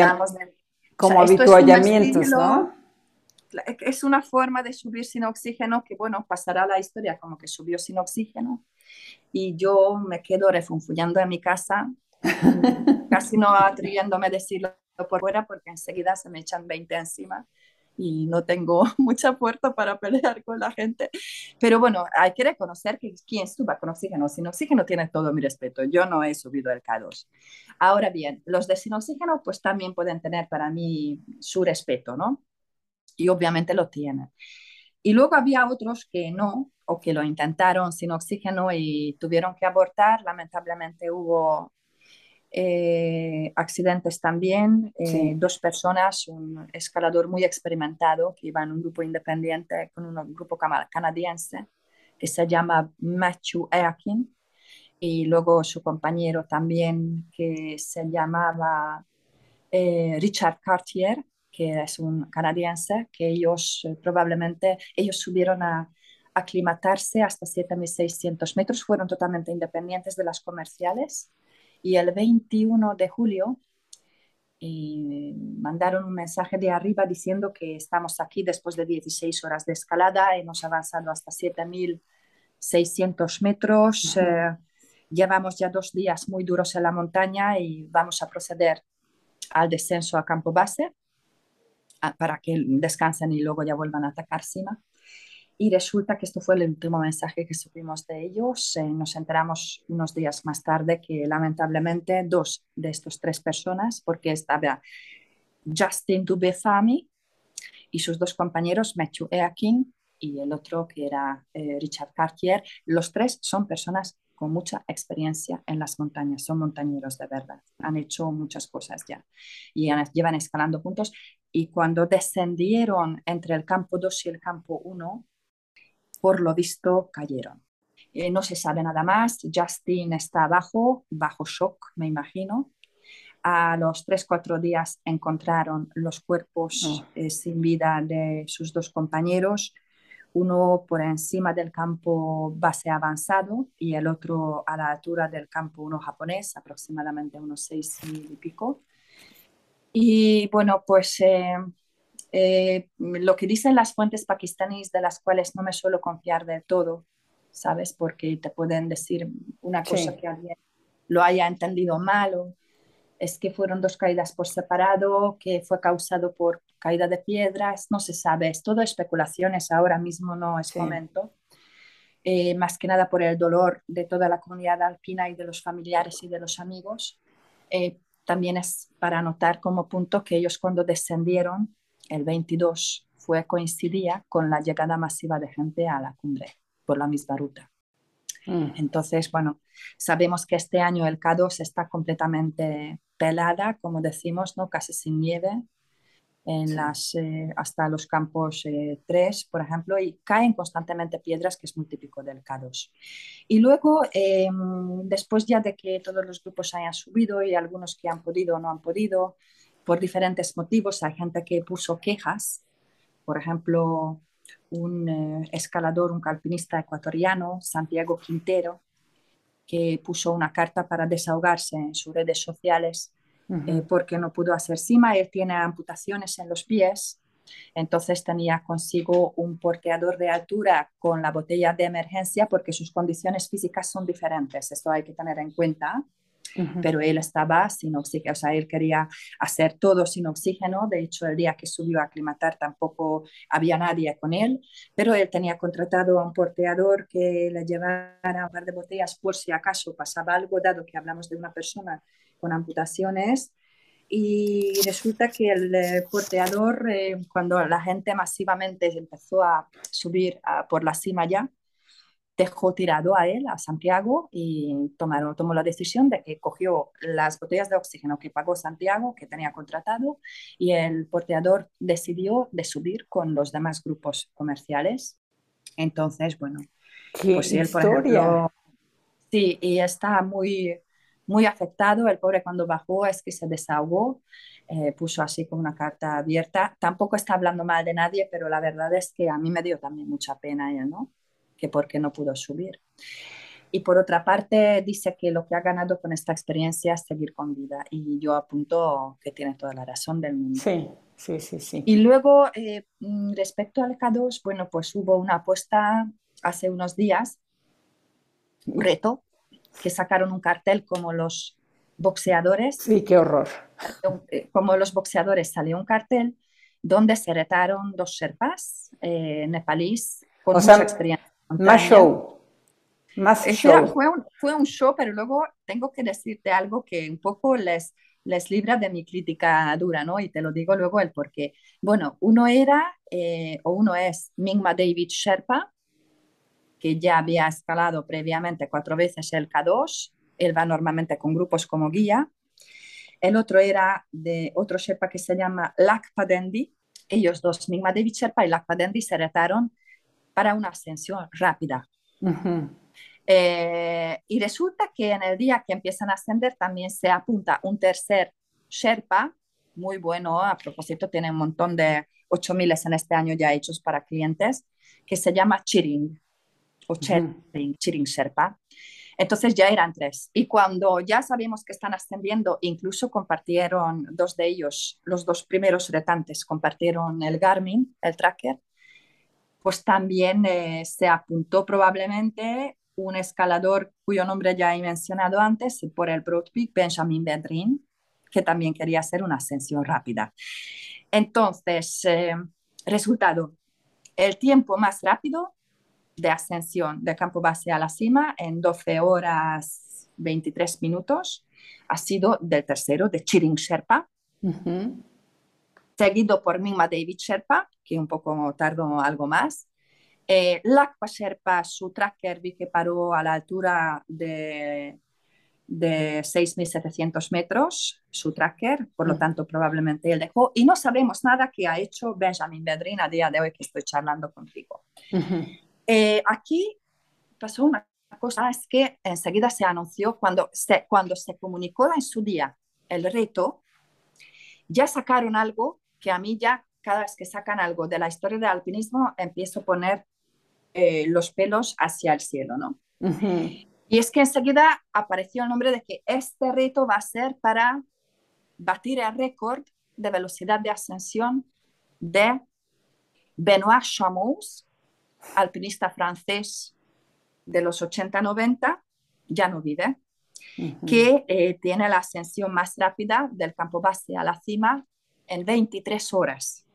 como habituallamientos, ¿no? Es una forma de subir sin oxígeno que, bueno, pasará la historia como que subió sin oxígeno y yo me quedo refunfuñando en mi casa, casi no atreviéndome a decirlo por fuera porque enseguida se me echan 20 encima y no tengo mucha fuerza para pelear con la gente. Pero bueno, hay que reconocer que quien suba con oxígeno, sin oxígeno tiene todo mi respeto. Yo no he subido el K2. Ahora bien, los de sin oxígeno pues también pueden tener para mí su respeto, ¿no? Y obviamente lo tienen. Y luego había otros que no, o que lo intentaron sin oxígeno y tuvieron que abortar. Lamentablemente hubo eh, accidentes también, eh, dos personas, un escalador muy experimentado que iba en un grupo independiente con un grupo canadiense que se llama Matthew Eakin y luego su compañero también que se llamaba eh, Richard Cartier, que es un canadiense, que ellos probablemente, ellos subieron a aclimatarse hasta 7.600 metros, fueron totalmente independientes de las comerciales y el 21 de julio eh, mandaron un mensaje de arriba diciendo que estamos aquí después de 16 horas de escalada, hemos avanzado hasta 7.600 metros, eh, llevamos ya dos días muy duros en la montaña y vamos a proceder al descenso a campo base para que descansen y luego ya vuelvan a atacar cima. Y resulta que esto fue el último mensaje que supimos de ellos. Eh, nos enteramos unos días más tarde que lamentablemente dos de estas tres personas, porque estaba Justin Dubefami y sus dos compañeros, Matthew Eakin y el otro que era eh, Richard Cartier, los tres son personas con mucha experiencia en las montañas, son montañeros de verdad, han hecho muchas cosas ya y llevan escalando juntos. Y cuando descendieron entre el campo 2 y el campo 1, por lo visto cayeron. Eh, no se sabe nada más. Justin está abajo, bajo shock, me imagino. A los 3-4 días encontraron los cuerpos oh. eh, sin vida de sus dos compañeros, uno por encima del campo base avanzado y el otro a la altura del campo 1 japonés, aproximadamente unos 6 mil y pico. Y bueno, pues eh, eh, lo que dicen las fuentes pakistaníes, de las cuales no me suelo confiar del todo, ¿sabes? Porque te pueden decir una cosa que alguien lo haya entendido mal o es que fueron dos caídas por separado, que fue causado por caída de piedras, no se sabe, es todo especulaciones, ahora mismo no es momento. Eh, más que nada por el dolor de toda la comunidad alpina y de los familiares y de los amigos. Eh, también es para anotar como punto que ellos cuando descendieron el 22 fue coincidía con la llegada masiva de gente a la cumbre por la misma ruta. Mm. Entonces, bueno, sabemos que este año el K2 está completamente pelada, como decimos, ¿no? casi sin nieve, en las, eh, hasta los campos 3, eh, por ejemplo, y caen constantemente piedras, que es muy típico del K2. Y luego, em, después ya de que todos los grupos hayan subido y algunos que han podido o no han podido, por diferentes motivos. Hay gente que puso quejas, por ejemplo, un eh, escalador, un alpinista ecuatoriano, Santiago Quintero, que puso una carta para desahogarse en sus redes sociales eh, porque no pudo hacer cima. Él tiene amputaciones en los pies, entonces tenía consigo un porteador de altura con la botella de emergencia porque sus condiciones físicas son diferentes. Esto hay que tener en cuenta pero él estaba sin oxígeno, o sea, él quería hacer todo sin oxígeno, de hecho el día que subió a aclimatar tampoco había nadie con él, pero él tenía contratado a un porteador que le llevara un par de botellas por si acaso pasaba algo, dado que hablamos de una persona con amputaciones. Y resulta que el eh, porteador, eh, cuando la gente masivamente empezó a subir por la cima ya, dejó tirado a él, a Santiago, y tomaron, tomó la decisión de que cogió las botellas de oxígeno que pagó Santiago, que tenía contratado, y el porteador decidió de subir con los demás grupos comerciales. Entonces, bueno, pues él, por ejemplo, sí, y está muy, muy afectado. El pobre cuando bajó es que se desahogó, eh, puso así como una carta abierta. Tampoco está hablando mal de nadie, pero la verdad es que a mí me dio también mucha pena él, ¿no? Que por qué no pudo subir. Y por otra parte, dice que lo que ha ganado con esta experiencia es seguir con vida. Y yo apunto que tiene toda la razón del mundo. Sí, sí, sí. sí. Y luego, eh, mm, respecto al K2, bueno, pues hubo una apuesta hace unos días, un reto, que sacaron un cartel como los boxeadores. Sí, qué horror. Eh, como los boxeadores salió un cartel donde se retaron dos Sherpas eh, nepalíes con mucha experiencia. Más show. Más show. Fue un, fue un show, pero luego tengo que decirte algo que un poco les, les libra de mi crítica dura, ¿no? Y te lo digo luego el por qué. Bueno, uno era, eh, o uno es Mingma David Sherpa, que ya había escalado previamente cuatro veces el K2, él va normalmente con grupos como guía. El otro era de otro Sherpa que se llama Lakpa Dendi. Ellos dos, Mingma David Sherpa y Lakpa Dendi, se retaron para una ascensión rápida. Eh, y resulta que en el día que empiezan a ascender también se apunta un tercer Sherpa, muy bueno, a propósito, tiene un montón de 8000 en este año ya hechos para clientes, que se llama Chiring, o Chiring, Sherpa. Entonces ya eran tres. Y cuando ya sabemos que están ascendiendo, incluso compartieron dos de ellos, los dos primeros retantes, compartieron el Garmin, el tracker, pues también eh, se apuntó probablemente un escalador cuyo nombre ya he mencionado antes por el Broad Peak, Benjamin Bedrin, que también quería hacer una ascensión rápida. Entonces, eh, resultado, el tiempo más rápido de ascensión de campo base a la cima en 12 horas 23 minutos ha sido del tercero, de Chiring Sherpa, seguido por Mingma David Sherpa, que un poco tardó algo más, eh, L'Aqua Sherpa, su tracker, vi que paró a la altura de, de 6.700 metros, su tracker, por lo mm. tanto probablemente él dejó. Y no sabemos nada que ha hecho Benjamin Bedrin a día de hoy que estoy charlando contigo. Eh, aquí pasó una cosa, es que enseguida se anunció, cuando se, cuando se comunicó en su día el reto, ya sacaron algo que a mí ya cada vez que sacan algo de la historia del alpinismo empiezo a poner eh, los pelos hacia el cielo, ¿no? Y es que enseguida apareció el nombre de que este reto va a ser para batir el récord de velocidad de ascensión de Benoit Chameau, alpinista francés de los 80-90, ya no vive, que eh, tiene la ascensión más rápida del campo base a la cima en 23 horas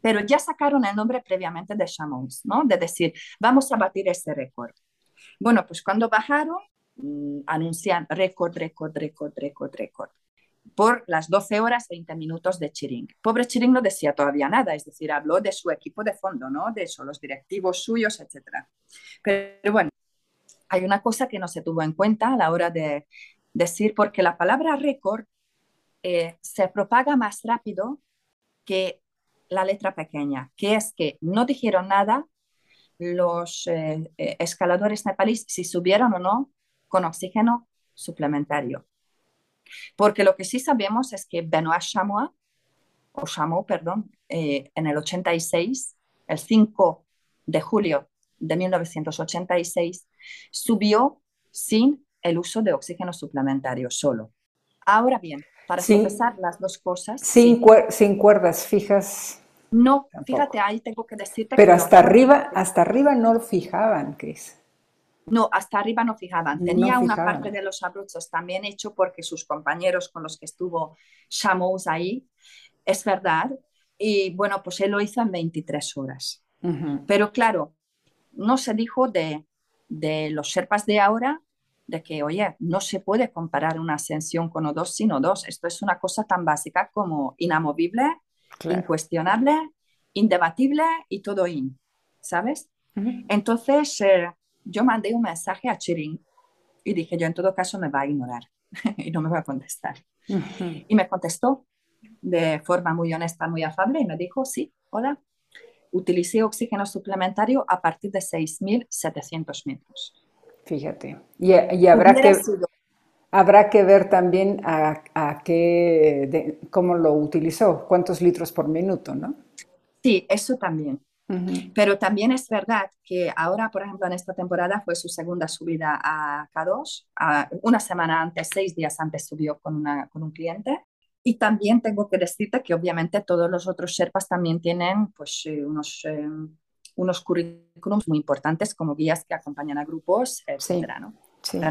pero ya sacaron el nombre previamente de Chamons, ¿no? De decir, vamos a batir ese récord. Bueno, pues cuando bajaron, mm, anuncian récord, récord, récord, récord, récord por las 12 horas 20 minutos de Chiring. Pobre Chiring no decía todavía nada, es decir, habló de su equipo de fondo, ¿no? De eso, los directivos suyos, etc. Pero bueno, hay una cosa que no se tuvo en cuenta a la hora de decir, porque la palabra récord eh, se propaga más rápido que la letra pequeña, que es que no dijeron nada los eh, eh, escaladores nepalíes si subieron o no con oxígeno suplementario. Porque lo que sí sabemos es que Benoit Chamois, o Chameau, perdón, en el 86, el 5 de julio de 1986, subió sin el uso de oxígeno suplementario solo. Ahora bien, para empezar las dos cosas. Sin, sin cuerdas fijas. No, fíjate, ahí tengo que decirte. Pero hasta arriba, hasta arriba no lo fijaban, Cris. No, hasta arriba no fijaban. Tenía una parte de los abruchos también hecho porque sus compañeros con los que estuvo Shamos ahí, es verdad. Y bueno, pues él lo hizo en 23 horas. Pero claro, no se dijo de, de los Sherpas de ahora de que, oye, no se puede comparar una ascensión con O2 sin O2. Esto es una cosa tan básica como inamovible incuestionable, indebatible y todo in, ¿sabes? Entonces eh, yo mandé un mensaje a Chiring y dije, yo en todo caso me va a ignorar y no me va a contestar. Y me contestó de forma muy honesta, muy afable y me dijo, sí, hola, utilicé oxígeno suplementario a partir de 6.700 metros. Fíjate, y, habrá que... Habrá que ver también a, qué, cómo lo utilizó, cuántos litros por minuto, ¿no? Sí, eso también. Pero también es verdad que ahora, por ejemplo, en esta temporada fue su segunda subida a K2. una semana antes, seis días antes subió con, una, con un cliente. Y también tengo que decirte que obviamente todos los otros Sherpas también tienen pues, eh, unos, eh, unos currículums muy importantes como guías que acompañan a grupos, etcétera, ¿no?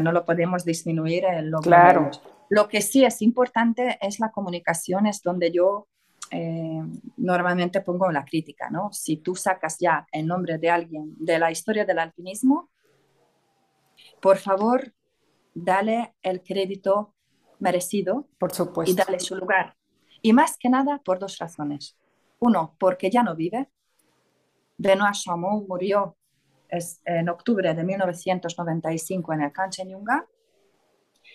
no lo podemos disminuir. Lo, claro. lo que sí es importante es la comunicación, es donde yo eh, normalmente pongo la crítica, ¿no? Si tú sacas ya el nombre de alguien de la historia del alpinismo, por favor, dale el crédito merecido por supuesto. y dale su lugar. Y más que nada por dos razones. Uno, porque ya no vive. Benoît Chamon murió en octubre de 1995 en el Canchenjunga.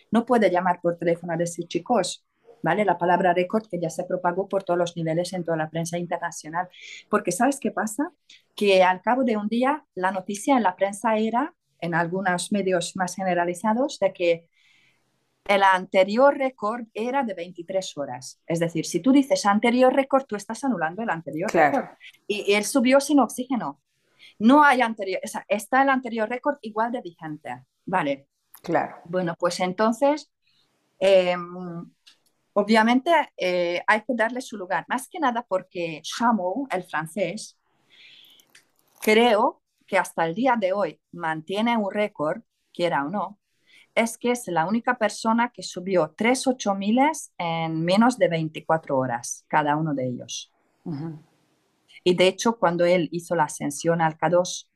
No puede llamar por teléfono a decir, chicos, ¿vale? La palabra récord que ya se propagó por todos los niveles en toda la prensa internacional. Porque ¿sabes qué pasa? Que al cabo de un día la noticia en la prensa era, en algunos medios más generalizados, de que el anterior récord era de 23 horas. Es decir, si tú dices anterior récord, tú estás anulando el anterior récord. Y, él subió sin oxígeno. No hay anterior, está el anterior récord igual de vigente. Vale. Claro. Bueno, pues entonces, em, obviamente eh, hay que darle su lugar. Más que nada porque Chameau, el francés, creo que hasta el día de hoy mantiene un récord, quiera o no, es que es la única persona que subió tres ocho miles en menos de 24 horas, cada uno de ellos. Y de hecho, cuando él hizo la ascensión al K2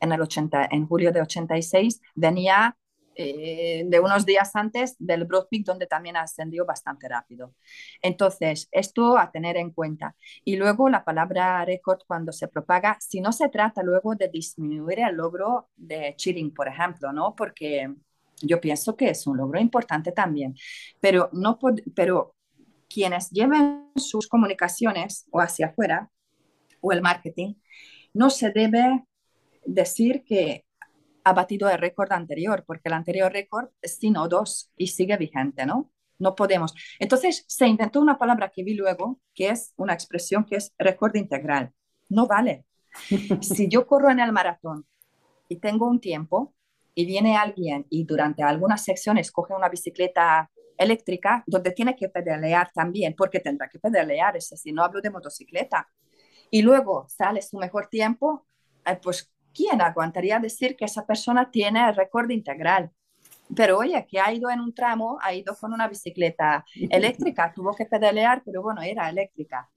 en, el 80, en julio de 86, venía eh, de unos días antes del Broad Peak, donde también ascendió bastante rápido. Entonces, esto a tener en cuenta. Y luego la palabra récord cuando se propaga, si no se trata luego de disminuir el logro de cheating, por ejemplo, ¿no? Porque yo pienso que es un logro importante también, pero, no pero quienes lleven sus comunicaciones o hacia afuera o el marketing, no se debe decir que ha batido el récord anterior, porque el anterior récord es sino dos y sigue vigente, ¿no? No podemos. Entonces se inventó una palabra que vi luego, que es una expresión que es récord integral. No vale. si yo corro en el maratón y tengo un tiempo, y viene alguien y durante algunas secciones coge una bicicleta eléctrica donde tiene que pedalear también, porque tendrá que pedalear, es decir, no hablo de motocicleta, y luego sale su mejor tiempo, eh, pues ¿quién aguantaría decir que esa persona tiene el récord integral? Pero oye, que ha ido en un tramo, ha ido con una bicicleta eléctrica, tuvo que pedalear, pero bueno, era eléctrica.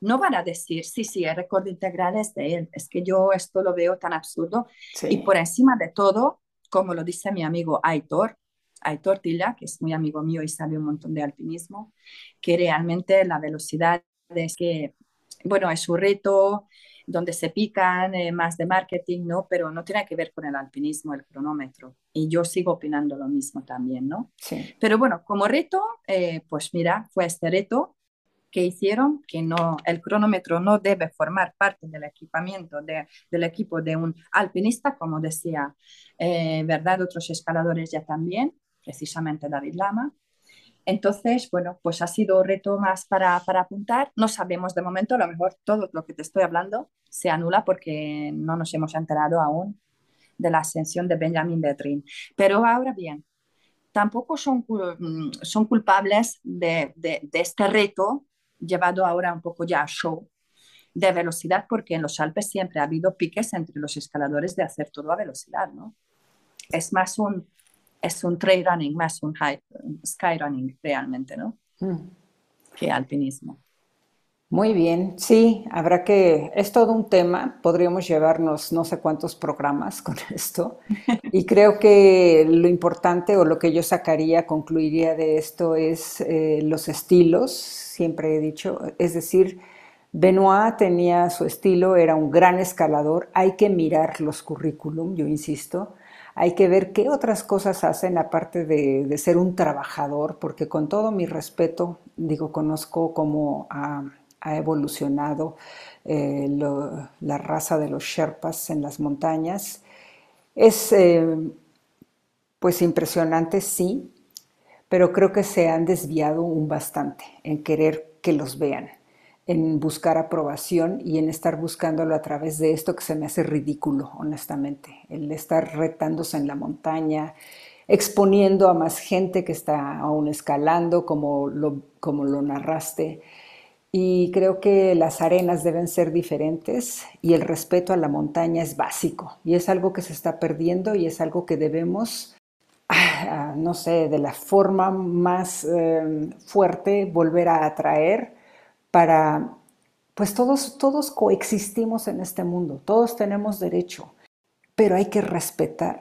No van a decir, sí, sí, el récord integral es de él. Es que yo esto lo veo tan absurdo. Y por encima de todo, como lo dice mi amigo Aitor, Aitor Tilla, que es muy amigo mío y sabe un montón de alpinismo, que realmente la velocidad es que, bueno, es un reto donde se pican eh, más de marketing, ¿no? Pero no tiene que ver con el alpinismo, el cronómetro. Y yo sigo opinando lo mismo también, ¿no? Sí. Pero bueno, como reto, eh, pues mira, fue este reto que hicieron que no, el cronómetro no debe formar parte del equipamiento de, del equipo de un alpinista, como decía, eh, ¿verdad? Otros escaladores ya también, precisamente David Lama. Entonces, bueno, pues ha sido reto más para, para, apuntar. No sabemos de momento, a lo mejor todo lo que te estoy hablando se anula porque no nos hemos enterado aún de la ascensión de Benjamin Betrin. Pero ahora bien, tampoco son, mm, son culpables de, de este reto llevado ahora un poco ya a show de velocidad, porque en los Alpes siempre ha habido piques entre los escaladores de hacer todo a velocidad, ¿no? Es más un, es un trail running, más un high, sky running realmente, ¿no? Mm. Que alpinismo. Muy bien, sí, habrá que, es todo un tema, podríamos llevarnos no sé cuántos programas con esto y creo que lo importante o lo que yo sacaría, concluiría de esto es eh, los estilos, siempre he dicho, es decir, Benoit tenía su estilo, era un gran escalador, hay que mirar los currículum, yo insisto, hay que ver qué otras cosas hacen aparte de, de ser un trabajador, porque con todo mi respeto, digo, conozco como a ha evolucionado eh, la raza de los Sherpas en las montañas. Es eh, pues impresionante, sí, pero creo que se han desviado un bastante en querer que los vean, en buscar aprobación y en estar buscándolo a través de esto que se me hace ridículo, honestamente, el estar retándose en la montaña, exponiendo a más gente que está aún escalando, como lo, como lo narraste y creo que las arenas deben ser diferentes y el respeto a la montaña es básico y es algo que se está perdiendo y es algo que debemos, ah, no sé, de la forma más em, fuerte volver a atraer para, pues todos, todos coexistimos en este mundo, todos tenemos derecho, pero hay que respetar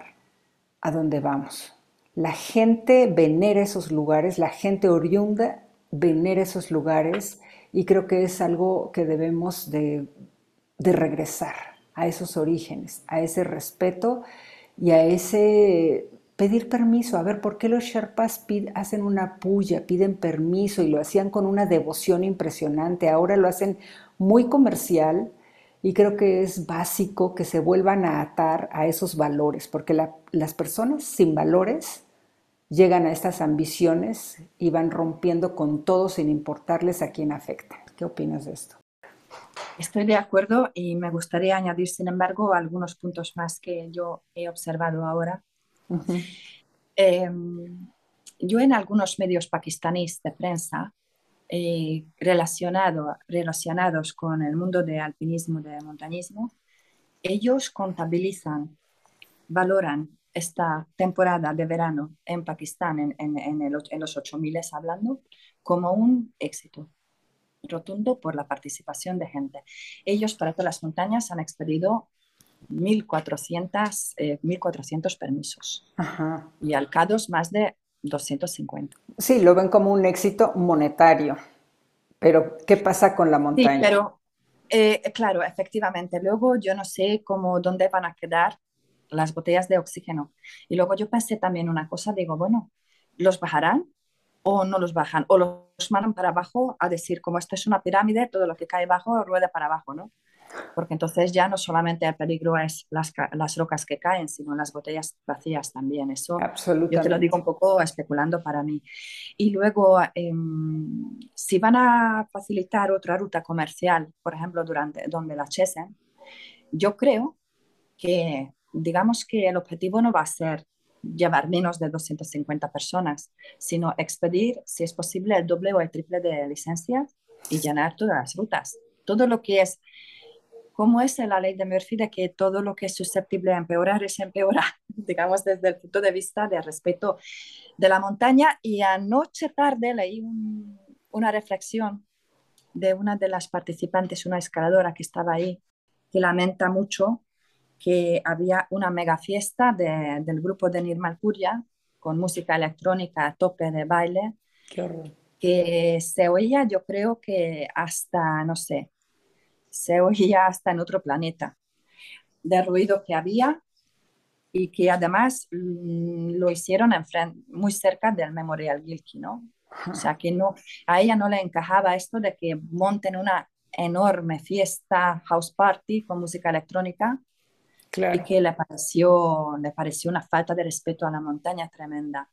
a dónde vamos. La gente venera esos lugares, la gente oriunda venera esos lugares y creo que es algo que debemos de, de regresar a esos orígenes, a ese respeto y a ese pedir permiso. A ver, ¿por qué los Sherpas hacen una puya, piden permiso y lo hacían con una devoción impresionante? Ahora lo hacen muy comercial y creo que es básico que se vuelvan a atar a esos valores, porque las personas sin valores llegan a estas ambiciones y van rompiendo con todo sin importarles a quién afecta. ¿Qué opinas de esto? Estoy de acuerdo y me gustaría añadir, sin embargo, algunos puntos más que yo he observado ahora Em, yo en algunos medios pakistaníes de prensa eh, relacionado, relacionados con el mundo de alpinismo, de montañismo, ellos contabilizan, valoran esta temporada de verano en Pakistán, en, en, en, el, en los 8000 hablando, como un éxito rotundo por la participación de gente. Ellos para todas las montañas han expedido 1.400, eh, 1.400 permisos y al CADOS más de 250. Sí, lo ven como un éxito monetario, pero ¿qué pasa con la montaña? Sí, pero eh, claro, efectivamente. Luego yo no sé cómo, dónde van a quedar las botellas de oxígeno. Y luego yo pensé también una cosa, digo, bueno, ¿los bajarán o no los bajan? O los mandan para abajo a decir, como esto es una pirámide, todo lo que cae abajo rueda para abajo, ¿no? porque entonces ya no solamente el peligro es las, las rocas que caen, sino las botellas vacías también. Eso yo te lo digo un poco especulando para mí. Y luego, em, si van a facilitar otra ruta comercial, por ejemplo, durante, donde la chesen, yo creo que, digamos que el objetivo no va a ser llevar menos de 250 personas, sino expedir, si es posible, el doble o el triple de licencias y llenar todas las rutas. Todo lo que es cómo es la ley de Murphy de que todo lo que es susceptible de empeorar es empeorar, digamos, desde el punto de vista de respeto de la montaña. Y anoche tarde leí una reflexión de una de las participantes, una escaladora que estaba ahí, que lamenta mucho que había una mega fiesta del grupo de Nirmal Curia con música electrónica a tope de baile, que se oía yo creo que hasta, no sé, se oía hasta en otro planeta, de ruido que había y que además mm, lo hicieron en muy cerca del Memorial Gilkey, ¿no? O sea, que no, a ella no le encajaba esto de que monten una enorme fiesta, house party con música electrónica y que le pareció, le pareció una falta de respeto a la montaña tremenda.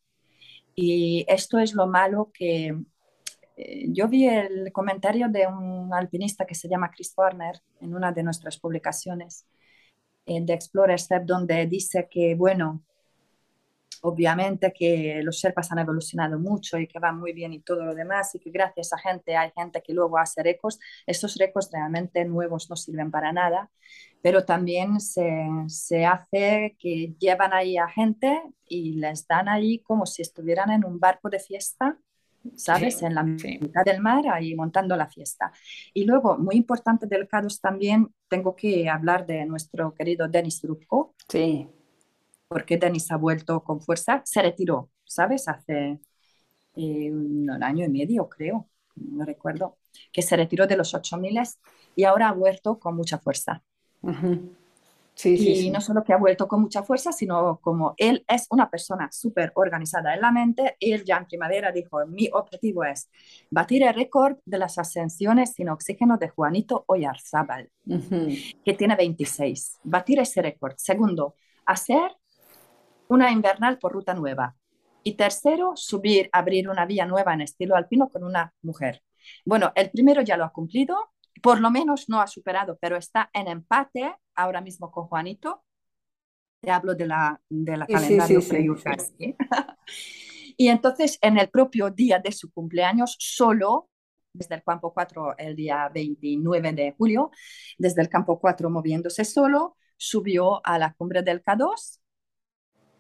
Y esto es lo malo que eh, yo vi el comentario de un alpinista que se llama Chris Warner en una de nuestras publicaciones eh, de Explorer Step, donde dice que, bueno, obviamente que los Sherpas han evolucionado mucho y que van muy bien y todo lo demás, y que gracias a gente hay gente que luego hace récords. Estos récords realmente nuevos no sirven para nada, pero también se, se hace que llevan ahí a gente y les dan ahí como si estuvieran en un barco de fiesta ¿sabes? en la mitad del mar, ahí montando la fiesta. Y luego, muy importante del CADOS también, tengo que hablar de nuestro querido Denis Trubko. Sí. Porque Denis ha vuelto con fuerza, se retiró, ¿sabes? Hace eh, un año y medio, creo, no recuerdo, que se retiró de los 8000 y ahora ha vuelto con mucha fuerza y no solo que ha vuelto con mucha fuerza, sino como él es una persona súper organizada en la mente, él ya en primavera dijo, mi objetivo es batir el récord de las ascensiones sin oxígeno de Juanito Oyarzábal, que tiene 26. Batir ese récord. Segundo, hacer una invernal por ruta nueva. Y tercero, subir, abrir una vía nueva en estilo alpino con una mujer. Bueno, el primero ya lo ha cumplido, por lo menos no ha superado, pero está en empate ahora mismo con Juanito. Te hablo de la, de la calendario y entonces, en el propio día de su cumpleaños, solo desde el campo 4 el día 29 de julio, desde el campo 4 moviéndose solo, subió a la cumbre del K2.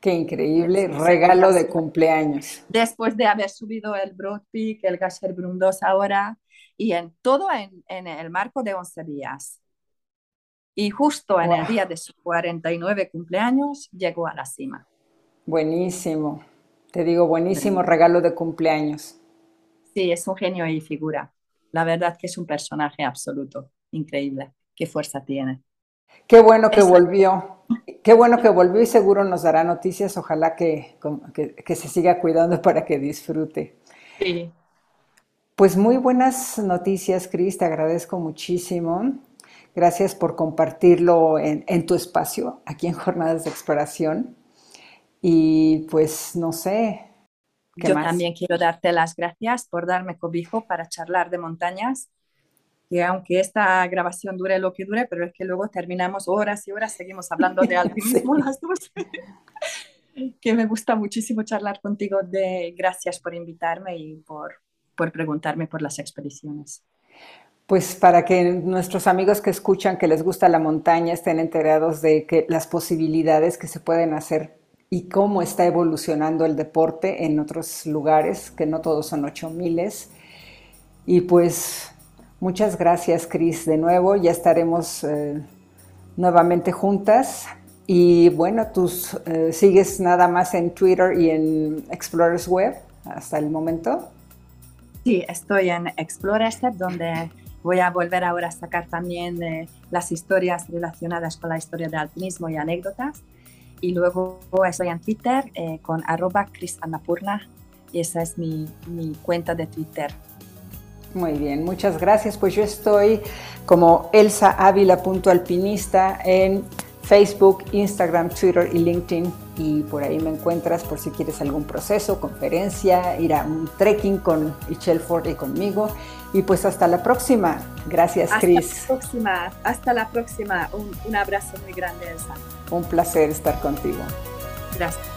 Qué increíble regalo de cumpleaños. Después de haber subido el Broad Peak, el Gasherbrum 2 ahora, y en todo en, en el marco de 11 días. Y justo en el día de su 49 cumpleaños llegó a la cima. Buenísimo. Te digo, buenísimo regalo de cumpleaños. Sí, es un genio y figura. La verdad que es un personaje absoluto. Increíble. Qué fuerza tiene. Qué bueno que volvió. Qué bueno que volvió y seguro nos dará noticias. Ojalá que, que, se siga cuidando para que disfrute. Sí. Pues muy buenas noticias, Cris. Te agradezco muchísimo. Gracias por compartirlo en, en tu espacio, aquí en Jornadas de Exploración. Y pues no sé. Yo también quiero darte las gracias por darme cobijo para charlar de montañas que aunque esta grabación dure lo que dure, pero es que luego terminamos horas y horas, seguimos hablando de alpinismo las dos. que me gusta muchísimo charlar contigo. De, gracias por invitarme y por, por preguntarme por las expediciones. Pues para que nuestros amigos que escuchan que les gusta la montaña estén enterados de que las posibilidades que se pueden hacer y cómo está evolucionando el deporte en otros lugares, que no todos son ocho miles. Y pues Muchas gracias, Cris, de nuevo. Ya estaremos eh, nuevamente juntas. Y bueno, tú eh, sigues nada más en Twitter y en Explorers Web hasta el momento. Sí, estoy en Explorers Web, donde voy a volver ahora a sacar también eh, las historias relacionadas con la historia del alpinismo y anécdotas. Y luego estoy en Twitter con arroba y esa es mi cuenta de Twitter. Muy bien, muchas gracias. Pues yo estoy como Elsa Ávila.alpinista en Facebook, Instagram, Twitter y LinkedIn. Y por ahí me encuentras por si quieres algún proceso, conferencia, ir a un trekking con Michelle Ford y conmigo. Y pues hasta la próxima. Gracias, Chris. Hasta la próxima. Hasta la próxima. Un, un abrazo muy grande, Elsa. Un placer estar contigo. Gracias.